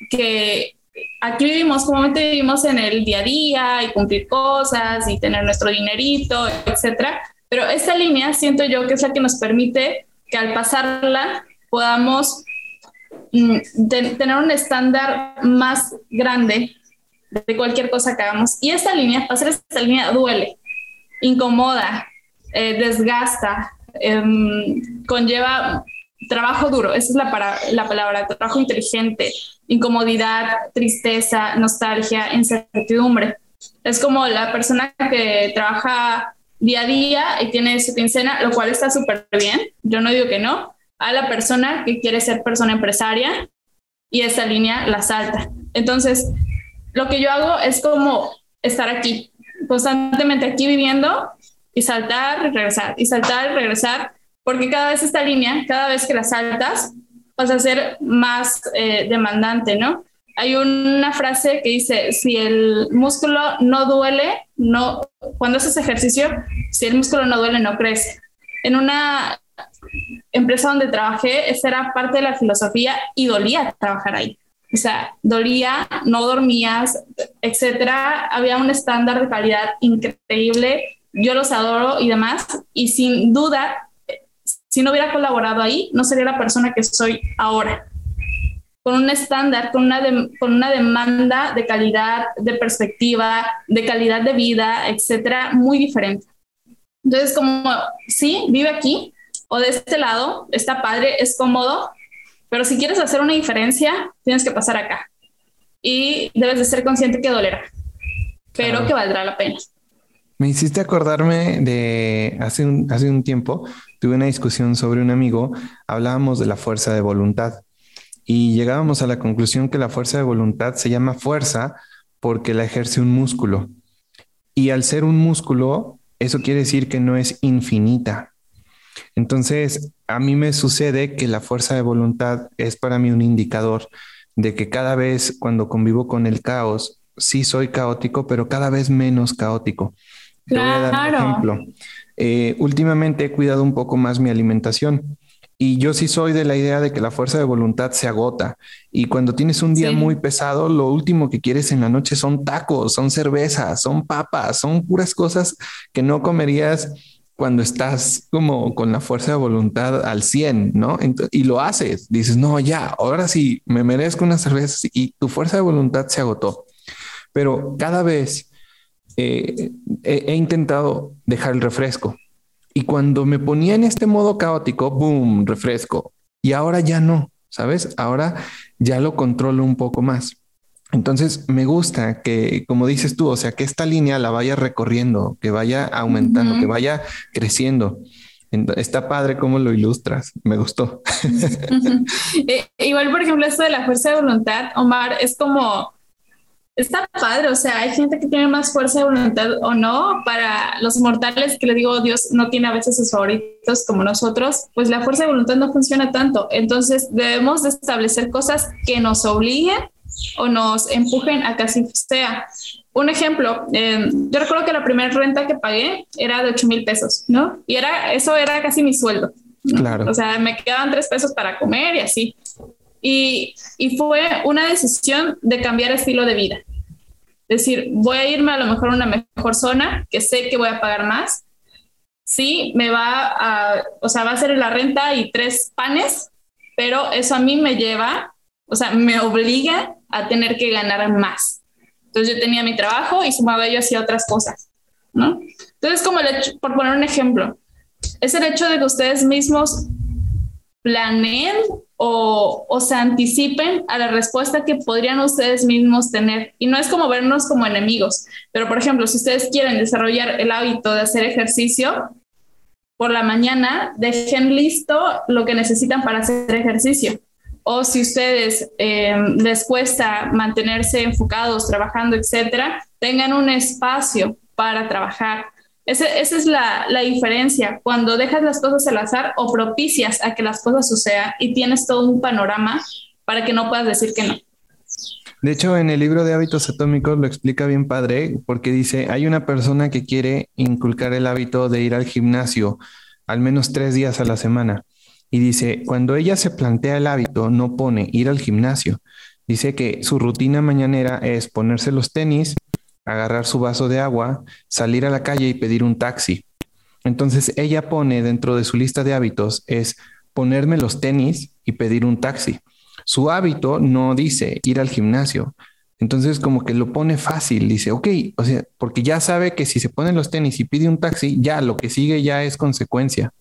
que aquí vivimos, comúnmente vivimos en el día a día y cumplir cosas y tener nuestro dinerito, etcétera. Pero esta línea siento yo que es la que nos permite que al pasarla podamos mm, tener un estándar más grande de cualquier cosa que hagamos. Y esta línea, pasar esta línea duele, incomoda, eh, desgasta, em, conlleva trabajo duro, esa es la, para, la palabra, trabajo inteligente, incomodidad, tristeza, nostalgia, incertidumbre. Es como la persona que trabaja día a día y tiene su quincena, lo cual está súper bien, yo no digo que no, a la persona que quiere ser persona empresaria y esa línea la salta. Entonces, lo que yo hago es como estar aquí, constantemente aquí viviendo y saltar regresar, y saltar regresar, porque cada vez esta línea, cada vez que la saltas, vas a ser más eh, demandante, ¿no? Hay una frase que dice, si el músculo no duele, no, cuando haces ejercicio, si el músculo no duele, no crece. En una empresa donde trabajé, esa era parte de la filosofía y dolía trabajar ahí o sea, dolía, no dormías, etcétera. Había un estándar de calidad increíble. Yo los adoro y demás. Y sin duda, si no hubiera colaborado ahí, no sería la persona que soy ahora. Con un estándar, con una, con una demanda de calidad, de perspectiva, de calidad de vida, etcétera, muy diferente. Entonces, como, sí, vive aquí o de este lado, está padre, es cómodo, pero si quieres hacer una diferencia, tienes que pasar acá. Y debes de ser consciente que dolerá, pero que valdrá la pena. Me hiciste acordarme de hace un, hace un tiempo, tuve una discusión sobre un amigo, hablábamos de la fuerza de voluntad y llegábamos a la conclusión que la fuerza de voluntad se llama fuerza porque la ejerce un músculo. Y al ser un músculo, eso quiere decir que no es infinita, entonces, a mí me sucede que la fuerza de voluntad es para mí un indicador de que cada vez cuando convivo con el caos, sí soy caótico, pero cada vez menos caótico. Claro. voy a dar un ejemplo. Eh, últimamente he cuidado un poco más mi alimentación. Y yo sí soy de la idea de que la fuerza de voluntad se agota. Y cuando tienes un día muy pesado, lo último que quieres en la noche son tacos, son cervezas, son papas, son puras cosas que no comerías cuando estás como con la fuerza de voluntad al 100, ¿no? y lo haces, dices, no, ya, ahora sí, me merezco una cerveza y tu fuerza de voluntad se agotó. Pero cada vez eh, he, intentado dejar el refresco y cuando me ponía en este modo caótico, boom, refresco. Y ahora ya no, ¿sabes? Ahora ya lo controlo un poco más. Entonces, me gusta que, como dices tú, o sea, que esta línea la vaya recorriendo, que vaya aumentando, que vaya creciendo. Está padre cómo lo ilustras, me gustó. Eh, igual, por ejemplo, esto de la fuerza de voluntad, Omar, es como, está padre, o sea, hay gente que tiene más fuerza de voluntad o no, para los mortales que le digo, Dios no tiene a veces sus favoritos como nosotros, pues la fuerza de voluntad no funciona tanto. Entonces, debemos de establecer cosas que nos obliguen o nos empujen a que así sea. Un ejemplo, eh, yo recuerdo que la primera renta que pagué era de 8 mil pesos, ¿no? Y era, eso era casi mi sueldo. Claro. O sea, me quedaban tres pesos para comer y así. Y, fue una decisión de cambiar estilo de vida. Es decir, voy a irme a lo mejor a una mejor zona, que sé que voy a pagar más. Sí, me va a, o sea, va a ser la renta y tres panes, pero eso a mí me lleva, o sea, me obliga a tener que ganar más. Entonces yo tenía mi trabajo y sumaba yo hacía otras cosas, ¿no? Entonces, como por poner un ejemplo, es el hecho de que ustedes mismos planeen o, o, se anticipen a la respuesta que podrían ustedes mismos tener. Y no es como vernos como enemigos, pero por ejemplo, si ustedes quieren desarrollar el hábito de hacer ejercicio, por la mañana dejen listo lo que necesitan para hacer ejercicio. O si ustedes eh, les cuesta mantenerse enfocados, trabajando, etcétera, tengan un espacio para trabajar. Esa es la, diferencia. Cuando dejas las cosas al azar o propicias a que las cosas sucedan y tienes todo un panorama para que no puedas decir que no. De hecho, en el libro de hábitos atómicos lo explica bien padre, porque dice, hay una persona que quiere inculcar el hábito de ir al gimnasio al menos tres días a la semana. Y dice, cuando ella se plantea el hábito, no pone ir al gimnasio. Dice que su rutina mañanera es ponerse los tenis, agarrar su vaso de agua, salir a la calle y pedir un taxi. Entonces ella pone dentro de su lista de hábitos es ponerme los tenis y pedir un taxi. Su hábito no dice ir al gimnasio. Entonces como que lo pone fácil, dice, ok, o sea, porque ya sabe que si se pone los tenis y pide un taxi, ya lo que sigue ya es consecuencia.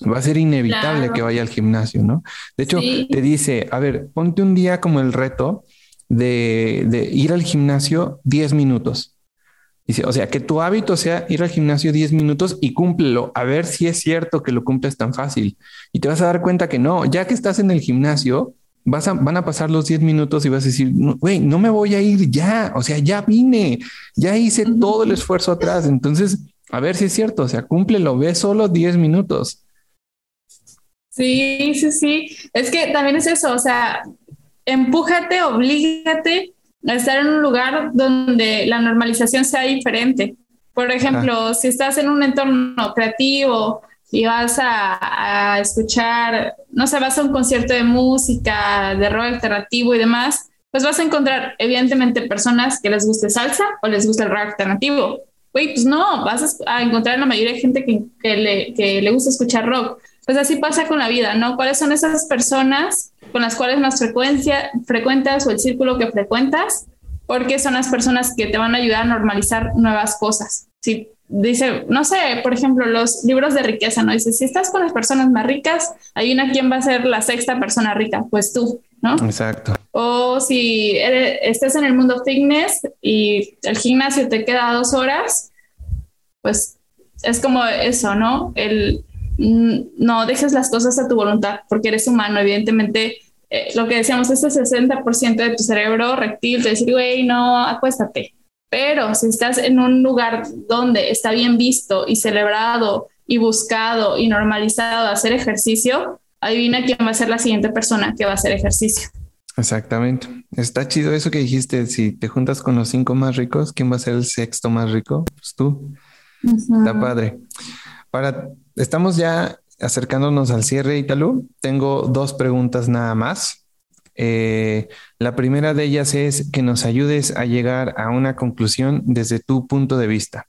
Va a ser inevitable que vaya al gimnasio, ¿no? De hecho, te dice, a ver, ponte un día como el reto de, de ir al gimnasio 10 minutos. Dice, o sea, que tu hábito sea ir al gimnasio 10 minutos y cúmplelo, a ver si es cierto que lo cumples tan fácil. Y te vas a dar cuenta que no, ya que estás en el gimnasio, vas a, van a pasar los 10 minutos y vas a decir, güey, no, me voy a ir ya, o sea, ya vine, ya hice todo el esfuerzo atrás. Entonces, a ver si es cierto, o sea, cúmplelo, ve solo 10 minutos. Sí, sí, sí. Es que también es eso, o sea, empújate, oblígate a estar en un lugar donde la normalización sea diferente. Por ejemplo, si estás en un entorno creativo y vas a, a, escuchar, no sé, vas a un concierto de música, de rock alternativo y demás, pues vas a encontrar evidentemente personas que les guste salsa o les guste el rock alternativo. Güey, pues no, vas a encontrar la mayoría de gente que, que, le, que le gusta escuchar rock. Pues así pasa con la vida, ¿no? ¿Cuáles son esas personas con las cuales más frecuencia, frecuentas o el círculo que frecuentas? Porque son las personas que te van a ayudar a normalizar nuevas cosas. Si dice, no sé, por ejemplo, los libros de riqueza, ¿no? Dice, si estás con las personas más ricas, hay una quién va a ser la sexta persona rica, pues tú, ¿no? Exacto. O si eres, estés en el mundo fitness y el gimnasio te queda dos horas, pues es como eso, ¿no? El no dejes las cosas a tu voluntad, porque eres humano, evidentemente. Eh, lo que decíamos, este 60% de tu cerebro reptil te dice, güey, no, acuéstate. Pero si estás en un lugar donde está bien visto y celebrado y buscado y normalizado hacer ejercicio, adivina quién va a ser la siguiente persona que va a hacer ejercicio. Exactamente. Está chido eso que dijiste. Si te juntas con los cinco más ricos, ¿quién va a ser el sexto más rico? Pues tú. Está padre. Estamos ya acercándonos al cierre, Italu. Tengo dos preguntas nada más. Eh, la primera de ellas es que nos ayudes a llegar a una conclusión desde tu punto de vista.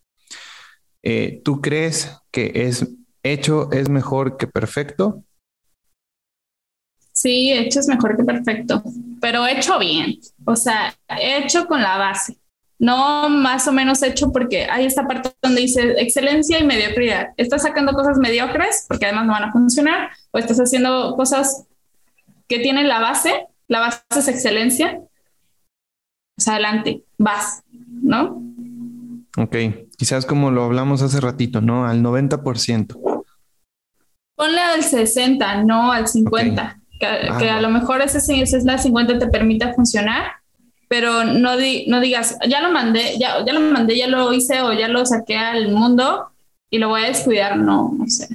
Eh, ¿Tú crees que es hecho es mejor que perfecto? Sí, hecho es mejor que perfecto, pero hecho bien, o sea, hecho con la base no más o menos hecho porque hay esta parte donde dice excelencia y mediocridad. Estás sacando cosas mediocres porque además no van a funcionar o estás haciendo cosas que tienen la base, la base es excelencia. Pues adelante, vas, ¿no? Ok, quizás como lo hablamos hace ratito, ¿no? Al 90%. Ponle al 60, no al 50. Que, a ah, lo mejor ese, ese es la 50 te permite funcionar pero no, no digas, ya lo mandé, ya, ya lo mandé, ya lo hice o ya lo saqué al mundo y lo voy a descuidar, no, no sé.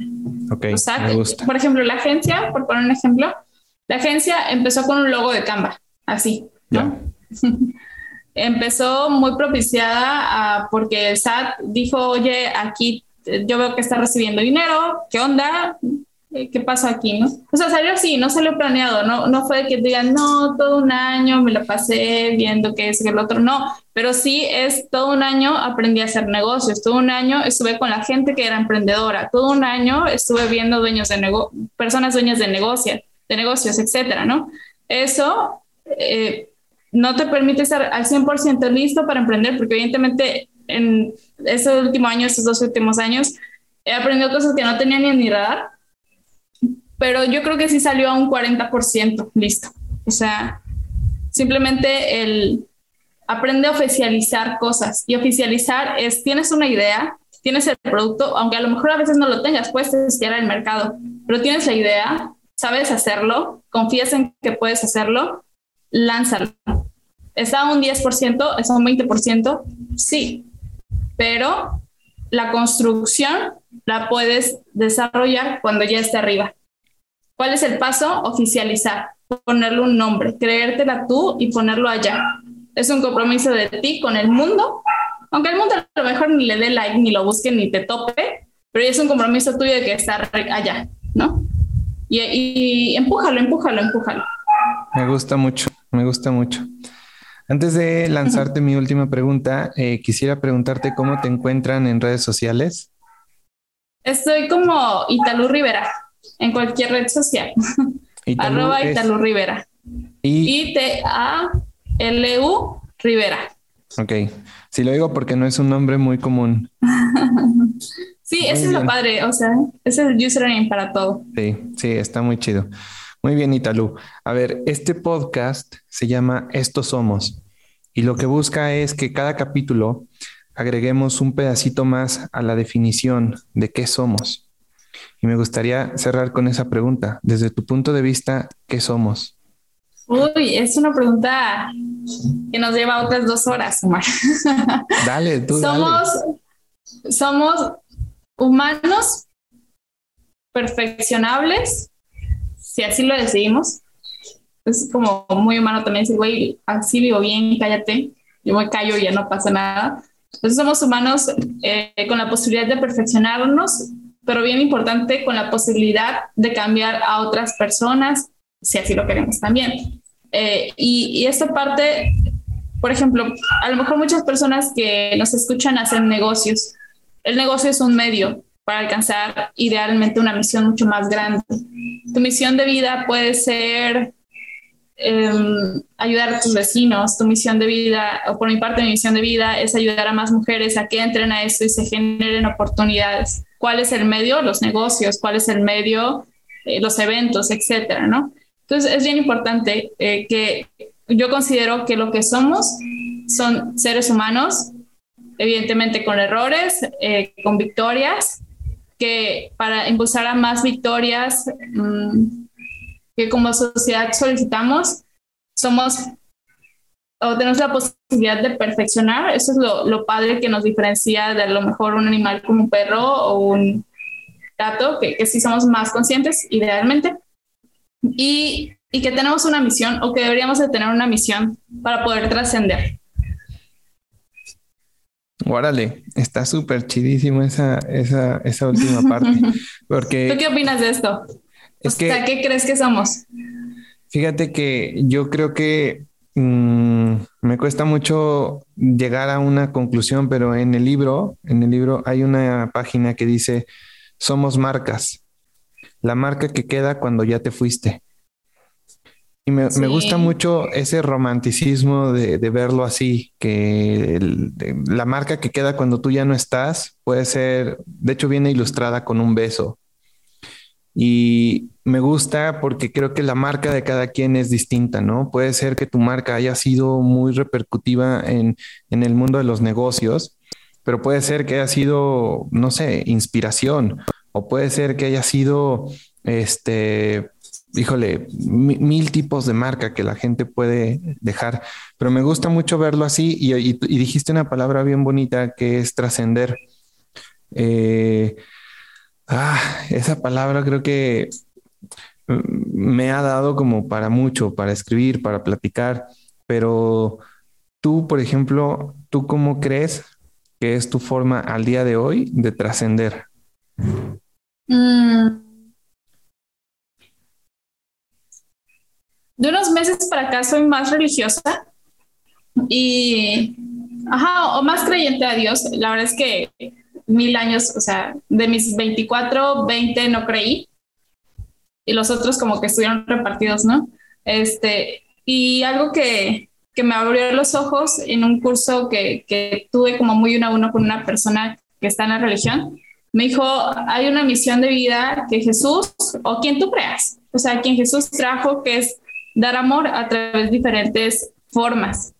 Ok, me gusta. Por ejemplo, la agencia, por poner un ejemplo, la agencia empezó con un logo de Canva, así, ¿no? empezó muy propiciada porque el SAT dijo, oye, aquí yo veo que está recibiendo dinero, ¿qué onda? ¿Qué pasó aquí? ¿no? O sea, salió así, no salió planeado, no, no fue que digan, no, todo un año me lo pasé viendo que es el otro, no, pero sí es todo un año aprendí a hacer negocios, todo un año estuve con la gente que era emprendedora, todo un año estuve viendo dueños de negocios, personas dueñas de negocios, de negocios, etcétera, ¿no? Eso eh, no te permite estar al 100% listo para emprender, porque evidentemente en ese último año, estos dos últimos años, he aprendido cosas que no tenía ni en mi radar pero yo creo que sí salió a un 40% listo. O sea, simplemente el aprende a oficializar cosas y oficializar es, tienes una idea, tienes el producto, aunque a lo mejor a veces no lo tengas, puedes testear el mercado, pero tienes la idea, sabes hacerlo, confías en que puedes hacerlo, lánzalo. ¿Está un 10%? ¿Está un 20%? Sí, pero la construcción la puedes desarrollar cuando ya esté arriba. ¿Cuál es el paso? Oficializar, ponerle un nombre, creértela tú y ponerlo allá. Es un compromiso de ti con el mundo, aunque el mundo a lo mejor ni le dé like, ni lo busque, ni te tope, pero es un compromiso tuyo de que está allá, ¿no? Y, y empújalo, empújalo, empújalo. Me gusta mucho, me gusta mucho. Antes de lanzarte mi última pregunta, eh, quisiera preguntarte cómo te encuentran en redes sociales. Estoy como Italú Rivera en cualquier red social. Arroba Italú Rivera. I-T-A-L-U Rivera. Ok. Si lo digo porque no es un nombre muy común. sí, eso es lo padre. O sea, ese es el username para todo. Sí, sí, está muy chido. Muy bien, Italú. A ver, este podcast se llama Estos Somos y lo que busca es que cada capítulo agreguemos un pedacito más a la definición de qué somos. Y me gustaría cerrar con esa pregunta. Desde tu punto de vista, ¿qué somos? Uy, es una pregunta que nos lleva otras dos horas, Omar. Dale, tú. Somos, somos humanos perfeccionables si así lo decidimos, es como muy humano también decir, güey, así vivo bien, cállate, yo me callo y ya no pasa nada. Entonces somos humanos eh, con la posibilidad de perfeccionarnos, pero bien importante con la posibilidad de cambiar a otras personas, si así lo queremos también. Eh, y, y, esta parte, por ejemplo, a lo mejor muchas personas que nos escuchan hacen negocios. El negocio es un medio, para alcanzar idealmente una misión mucho más grande. Tu misión de vida puede ser em, ayudar a tus vecinos, tu misión de vida, o por mi parte mi misión de vida es ayudar a más mujeres a que entren a esto y se generen oportunidades. ¿Cuál es el medio? Los negocios, ¿cuál es el medio? Eh, los eventos, etcétera, ¿no? Entonces es bien importante eh, que yo considero que lo que somos son seres humanos, evidentemente con errores, eh, con victorias, que para impulsar a más victorias mm, que como sociedad solicitamos, somos o tenemos la posibilidad de perfeccionar. Eso es lo, lo, padre que nos diferencia de a lo mejor un animal como un perro o un gato, que, que sí somos más conscientes idealmente. Y, y que tenemos una misión o que deberíamos de tener una misión para poder trascender. Órale, está súper chidísimo esa, esa, esa última parte. Porque, ¿Tú qué opinas de esto? Es que, ¿qué crees que somos? Fíjate que yo creo que mm, me cuesta mucho llegar a una conclusión, pero en el libro, en el libro hay una página que dice somos marcas, la marca que queda cuando ya te fuiste. Y me, gusta mucho ese romanticismo de, verlo así, que la marca que queda cuando tú ya no estás puede ser, de hecho viene ilustrada con un beso. Y me gusta porque creo que la marca de cada quien es distinta, ¿no? Puede ser que tu marca haya sido muy repercutiva en, en el mundo de los negocios, pero puede ser que haya sido, no sé, inspiración, o puede ser que haya sido, este, híjole, mil tipos de marca que la gente puede dejar, pero me gusta mucho verlo así y, dijiste una palabra bien bonita que es trascender. Eh, ah, esa palabra creo que mm, me ha dado como para mucho, para escribir, para platicar, pero tú, por ejemplo, ¿tú cómo crees que es tu forma al día de hoy de trascender? Mm. de unos meses para acá soy más religiosa y, ajá, o más creyente a Dios. La verdad es que mil años, o sea, de mis 24, 20 no creí y los otros como que estuvieron repartidos, ¿no? Este, y algo que, que me abrió los ojos en un curso que, que tuve como muy uno a uno con una persona que está en la religión, me dijo, hay una misión de vida que Jesús, o quien tú creas, o sea, quien Jesús trajo, que es dar amor a través de diferentes formas.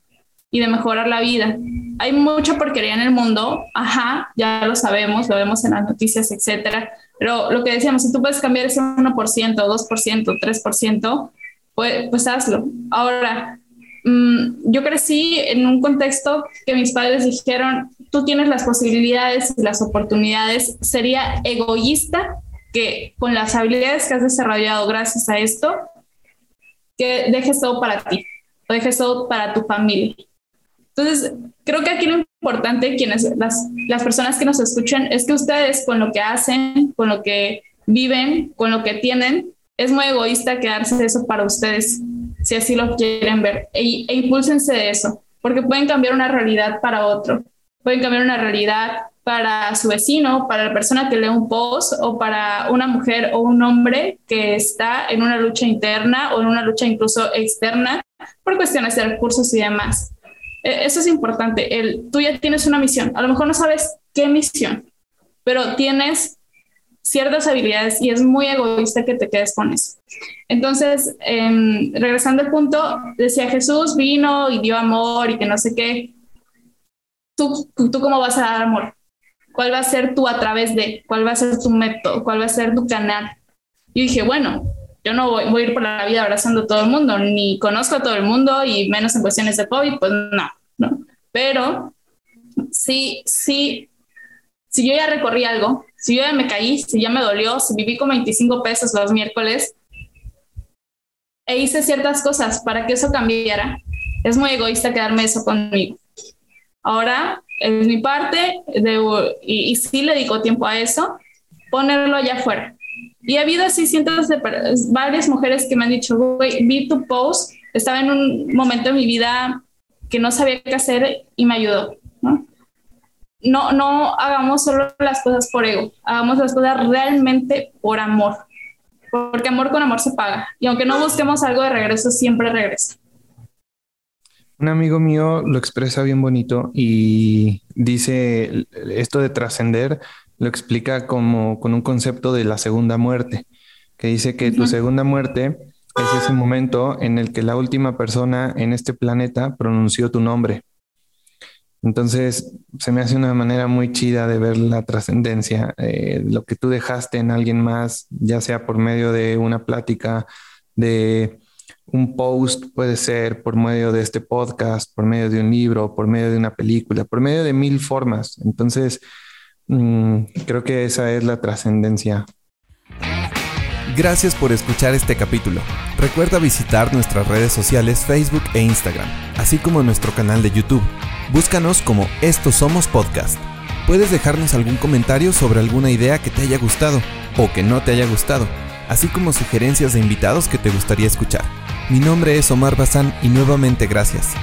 Y de mejorar la vida. Hay mucha porquería en el mundo, ajá, ya lo sabemos, lo vemos en las noticias, etcétera, pero lo que decíamos, si tú puedes cambiar ese 1%, 2%, 3%, pues, pues hazlo. Ahora, mm, yo crecí en un contexto que mis padres dijeron, tú tienes las posibilidades y las oportunidades, sería egoísta que con las habilidades que has desarrollado gracias a esto, que dejes todo para ti, o dejes todo para tu familia. Entonces, creo que aquí lo importante, quienes, las, las personas que nos escuchan, es que ustedes con lo que hacen, con lo que viven, con lo que tienen, es muy egoísta quedarse eso para ustedes, si así lo quieren ver, e, e impúlsense de eso, porque pueden cambiar una realidad para otro, pueden cambiar una realidad para su vecino, para la persona que lee un post o para una mujer o un hombre que está en una lucha interna o en una lucha incluso externa por cuestiones de recursos y demás. E, eso es importante. El, tú ya tienes una misión. A lo mejor no sabes qué misión, pero tienes ciertas habilidades y es muy egoísta que te quedes con eso. Entonces, em, regresando al punto, decía Jesús vino y dio amor y que no sé qué. ¿Tú, ¿Tú cómo vas a dar amor? ¿Cuál va a ser tú a través de? ¿Cuál va a ser tu método? ¿Cuál va a ser tu canal? Y dije, bueno, yo no voy, a ir por la vida abrazando a todo el mundo, ni conozco a todo el mundo y menos en cuestiones de COVID, pues no, no. Pero sí, sí, si yo ya recorrí algo, si yo ya me caí, si ya me dolió, si viví con 25 pesos los miércoles e hice ciertas cosas para que eso cambiara, es muy egoísta quedarme eso conmigo. Ahora es mi parte de, y, y sí le dedico tiempo a eso, ponerlo allá afuera. Y ha habido así cientos de varias mujeres que me han dicho, güey, vi tu post, estaba en un momento de mi vida que no sabía qué hacer y me ayudó. ¿no? No, no hagamos solo las cosas por ego, hagamos las cosas realmente por amor, porque amor con amor se paga. Y aunque no busquemos algo de regreso, siempre regresa. Un amigo mío lo expresa bien bonito y dice esto de trascender lo explica como con un concepto de la segunda muerte, que dice que tu segunda muerte es ese momento en el que la última persona en este planeta pronunció tu nombre. Entonces, se me hace una manera muy chida de ver la trascendencia, eh, lo que tú dejaste en alguien más, ya sea por medio de una plática, de un post, puede ser por medio de este podcast, por medio de un libro, por medio de una película, por medio de mil formas. Entonces, Mm, creo que esa es la trascendencia. Gracias por escuchar este capítulo. Recuerda visitar nuestras redes sociales Facebook e Instagram, así como nuestro canal de YouTube. Búscanos como Estos Somos Podcast. Puedes dejarnos algún comentario sobre alguna idea que te haya gustado o que no te haya gustado, así como sugerencias de invitados que te gustaría escuchar. Mi nombre es Omar Bazán y nuevamente gracias.